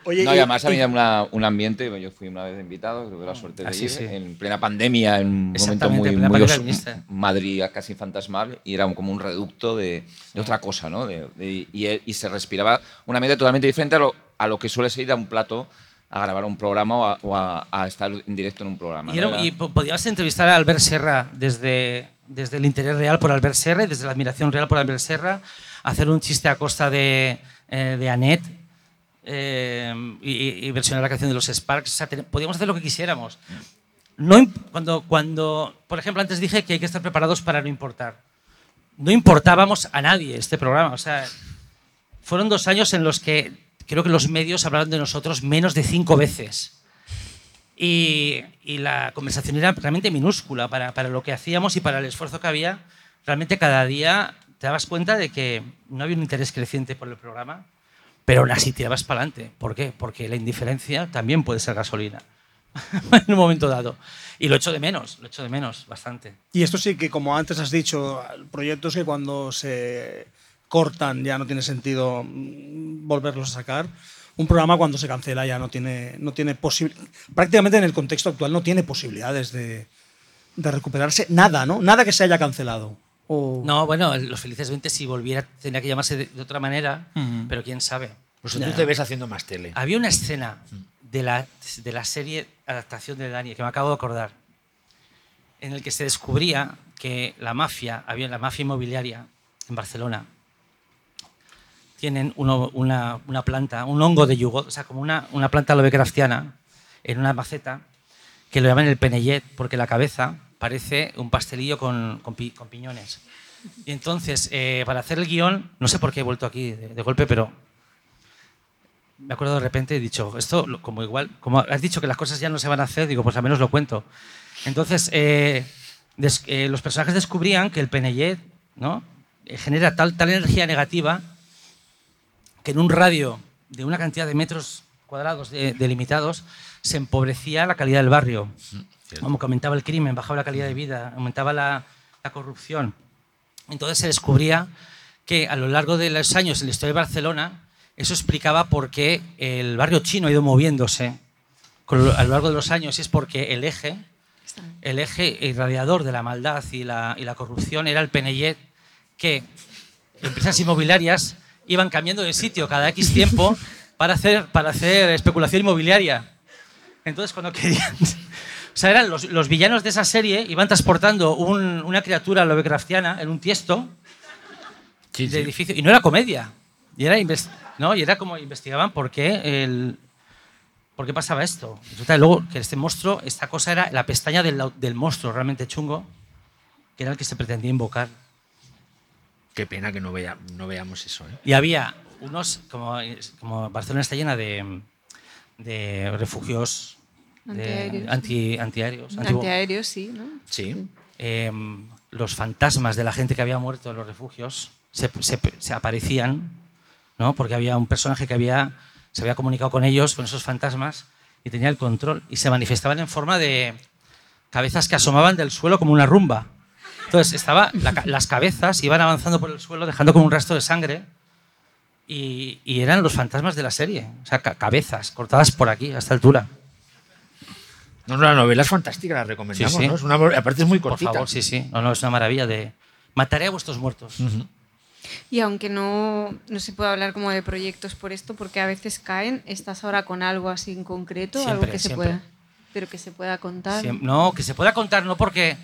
Oye, No, y y- además y- había una- un ambiente, yo fui una vez invitado, tuve la suerte de Ah, ir, sí. en plena pandemia, en un momento muy, muy os-. Madrid casi fantasmal, y era como un reducto de, de otra cosa, ¿no? De- de- y, y se respiraba un ambiente totalmente diferente a lo, a lo que suele ser ir a un plato a grabar un programa o a, o a- a estar en directo en un programa. Y, ¿no? y po- podías entrevistar a Albert Serra desde, desde el interés real por Albert Serra y desde la admiración real por Albert Serra, hacer un chiste a costa de, eh, de Annette eh, y, y versionar la canción de los Sparks. O sea, podíamos hacer lo que quisiéramos. No, cuando, cuando, por ejemplo, antes dije que hay que estar preparados para no importar. No importábamos a nadie este programa. O sea, fueron dos años en los que creo que los medios hablaron de nosotros menos de cinco veces. Y, y la conversación era realmente minúscula para, para lo que hacíamos y para el esfuerzo que había. Realmente cada día te dabas cuenta de que no había un interés creciente por el programa, pero aún así tirabas para adelante. ¿Por qué? Porque la indiferencia también puede ser gasolina en un momento dado. Y lo echo de menos, lo echo de menos bastante. Y esto sí que, como antes has dicho, proyectos que cuando se cortan ya no tiene sentido mm, volverlos a sacar. Un programa cuando se cancela ya no tiene, no tiene prácticamente en el contexto actual no tiene posibilidades de, de recuperarse nada, ¿no? Nada que se haya cancelado. O- No, bueno, Los Felices 20 si volviera tendría que llamarse de, de otra manera, Ujú. pero quién sabe. Pues tú te ves haciendo más tele. Había una escena de la, de la serie adaptación de Dani que me acabo de acordar, en el que se descubría que la mafia, había la mafia inmobiliaria en Barcelona, tienen uno- una, una planta, un hongo de yugo, o sea, como una, una planta lovecraftiana en una maceta, que lo llaman el penellet, porque la cabeza parece un pastelillo con, con pi- con piñones. Y entonces, eh, para hacer el guion, no sé por qué he vuelto aquí de, de golpe, pero me acuerdo de repente he dicho, esto como igual, como has dicho que las cosas ya no se van a hacer, digo, pues al menos lo cuento. Entonces, eh, des- eh, los personajes descubrían que el penellet ¿no? Eh, genera tal, tal energía negativa que en un radio de una cantidad de metros cuadrados de- delimitados se empobrecía la calidad del barrio. Como que aumentaba el crimen, bajaba la calidad de vida, aumentaba la, la corrupción. Entonces se descubría que a lo largo de los años en la historia de Barcelona, eso explicaba por qué el barrio chino ha ido moviéndose a lo largo de los años. Y es porque el eje, el eje irradiador de la maldad y la, y la corrupción era el penellet que empresas inmobiliarias iban cambiando de sitio cada X tiempo para hacer, para hacer especulación inmobiliaria. Entonces, cuando querían. O sea, eran los, los villanos de esa serie iban transportando un- una criatura lovecraftiana en un tiesto Sí, de edificio. Y no era comedia. Y era, ¿no? y era como investigaban por qué, el, por qué pasaba esto. Resulta luego que este monstruo, esta cosa era la pestaña del, del monstruo realmente chungo, que era el que se pretendía invocar. Qué pena que no, vea, no veamos eso. ¿eh? Y había unos, como, como Barcelona está llena de, de refugios de- Antiaéreos. anti- antiaéreos, sí, ¿no? Sí. eh, los fantasmas de la gente que había muerto en los refugios se, se- se aparecían, ¿no? porque había un personaje que había, se había comunicado con ellos, con esos fantasmas, y tenía el control, y se manifestaban en forma de cabezas que asomaban del suelo como una rumba. Entonces, estaba, la las cabezas iban avanzando por el suelo, dejando como un rastro de sangre, y, y eran los fantasmas de la serie, o sea, ca- cabezas cortadas por aquí, a esta altura. No, no, la novela es fantástica, la recomendamos. Sí, sí. ¿no? Es una, aparte es muy Por cortita. favor, sí, sí. No, no, es una maravilla de... Mataré a vuestros muertos. Y aunque no, no se puede hablar como de proyectos por esto, porque a veces caen, ¿estás ahora con algo así en concreto? algo Siempre, que se siempre. pueda, pero que se pueda contar. Siem- No, que se pueda contar, no porque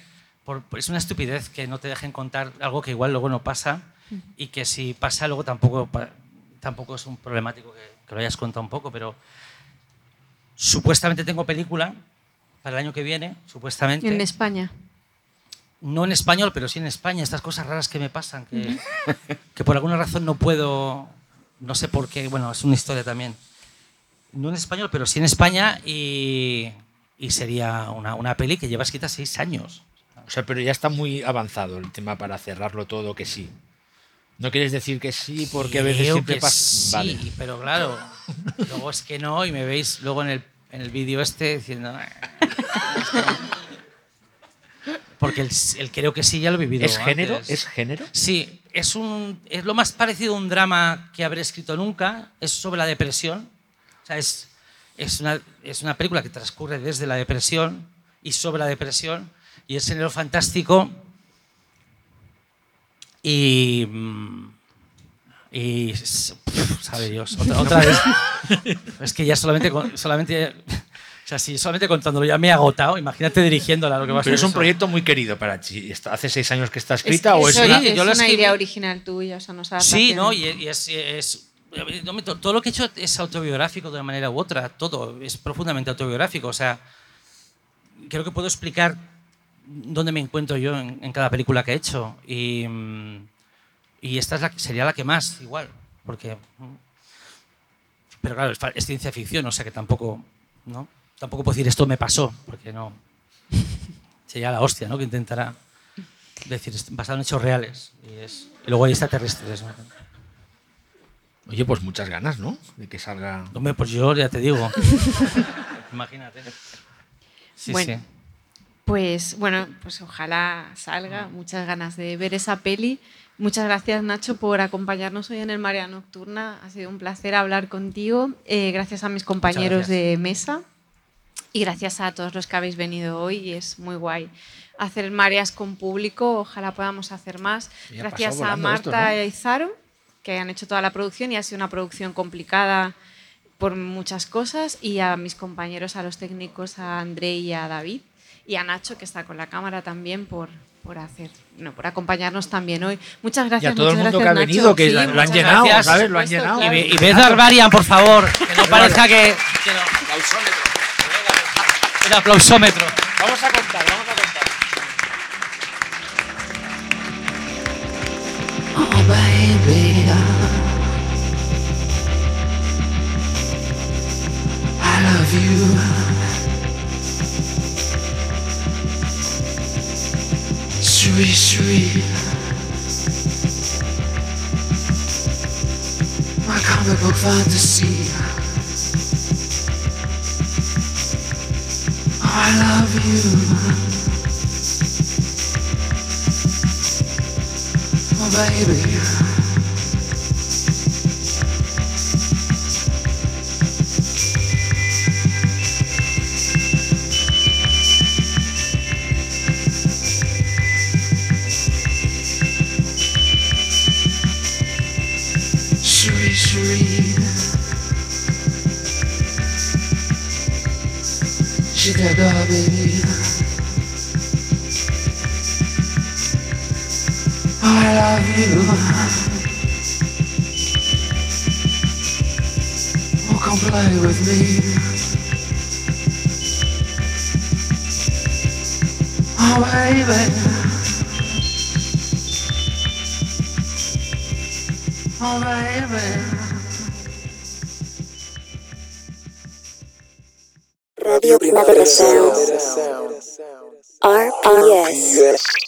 por- es una estupidez que no te dejen contar algo que igual luego no pasa y que si pasa luego tampoco, tampoco es un problemático que, que lo hayas contado un poco, pero supuestamente tengo película para el año que viene, supuestamente. En España. No en español, pero sí en España, estas cosas raras que me pasan, que, que por alguna razón no puedo, no sé por qué, bueno, es una historia también. No en español, pero sí en España y, y sería una, una peli que lleva escrita seis años. O sea, pero ya está muy avanzado el tema para cerrarlo todo, que sí. No quieres decir que sí, porque a veces Creo siempre pasa. Sí, Vale. pero claro, luego es que no y me veis luego en el, en el vídeo este diciendo... "Ah". Porque el, el creo que sí ya lo he vivido. ¿Es género? ¿Es género? Sí, es, un, es lo más parecido a un drama que habré escrito nunca. Es sobre la depresión. O sea, es, es, una, es una película que transcurre desde la depresión y sobre la depresión. Y es género fantástico. Y. mm, Y. s- pf, sabe Dios. Otra, otra vez. Es que ya solamente. solamente o sea, si solamente contándolo ya me he agotado, imagínate dirigiéndola lo que va a Pero es un eso. proyecto muy querido para ti. Está- ¿Hace seis años que está Es escrita que o es eso una.? Sí, es yo una escribí- idea original tuya, o sea, no sabes Sí, ¿no? Y, y es, es- todo lo que he hecho es autobiográfico de una manera u otra, todo es profundamente autobiográfico. O sea, creo que puedo explicar dónde me encuentro yo en, en cada película que he hecho. Y, mm, y esta es la, sería la que más, igual, porque... Pero claro, es, ciencia ficción, o sea que tampoco, ¿no? Tampoco puedo decir esto me pasó, porque no... Sería la hostia, ¿no? Que intentará decir, "Es basado en hechos reales. Y, es, y luego hay extraterrestres, ¿no? Oye, pues muchas ganas, ¿no? De que salga. Hombre, pues yo ya te digo. Imagínate. Sí, Bueno. sí. Pues bueno, pues ojalá salga. Muchas ganas de ver esa peli. Muchas gracias, Nacho, por acompañarnos hoy en el Marea Nocturna. Ha sido un placer hablar contigo. Eh, gracias a mis compañeros de mesa y gracias a todos los que habéis venido hoy. Es muy guay hacer mareas con público. Ojalá podamos hacer más. Gracias a volando esto, Marta ¿no? y que han hecho toda la producción y ha sido una producción complicada por muchas cosas y a mis compañeros, a los técnicos, a André y a David y a Nacho que está con la cámara también por, por hacer, no, por acompañarnos también hoy. Muchas Y gracias. a todo el muchas mundo que ha gracias, venido, Nacho. que Sí, lo- han llenado, gracias. ¿sabes? Lo han supuesto, llenado. Y, y ved Barbarian, por favor, que no parezca que... que no. El aplausómetro. Vamos a contar, vamos a contar. Oh baby, Sweet. My comic book fantasy. I love you. Oh baby. I love you. Oh, come play with me. Oh, baby. Oh, baby. Radio Primavera Sound. RPS.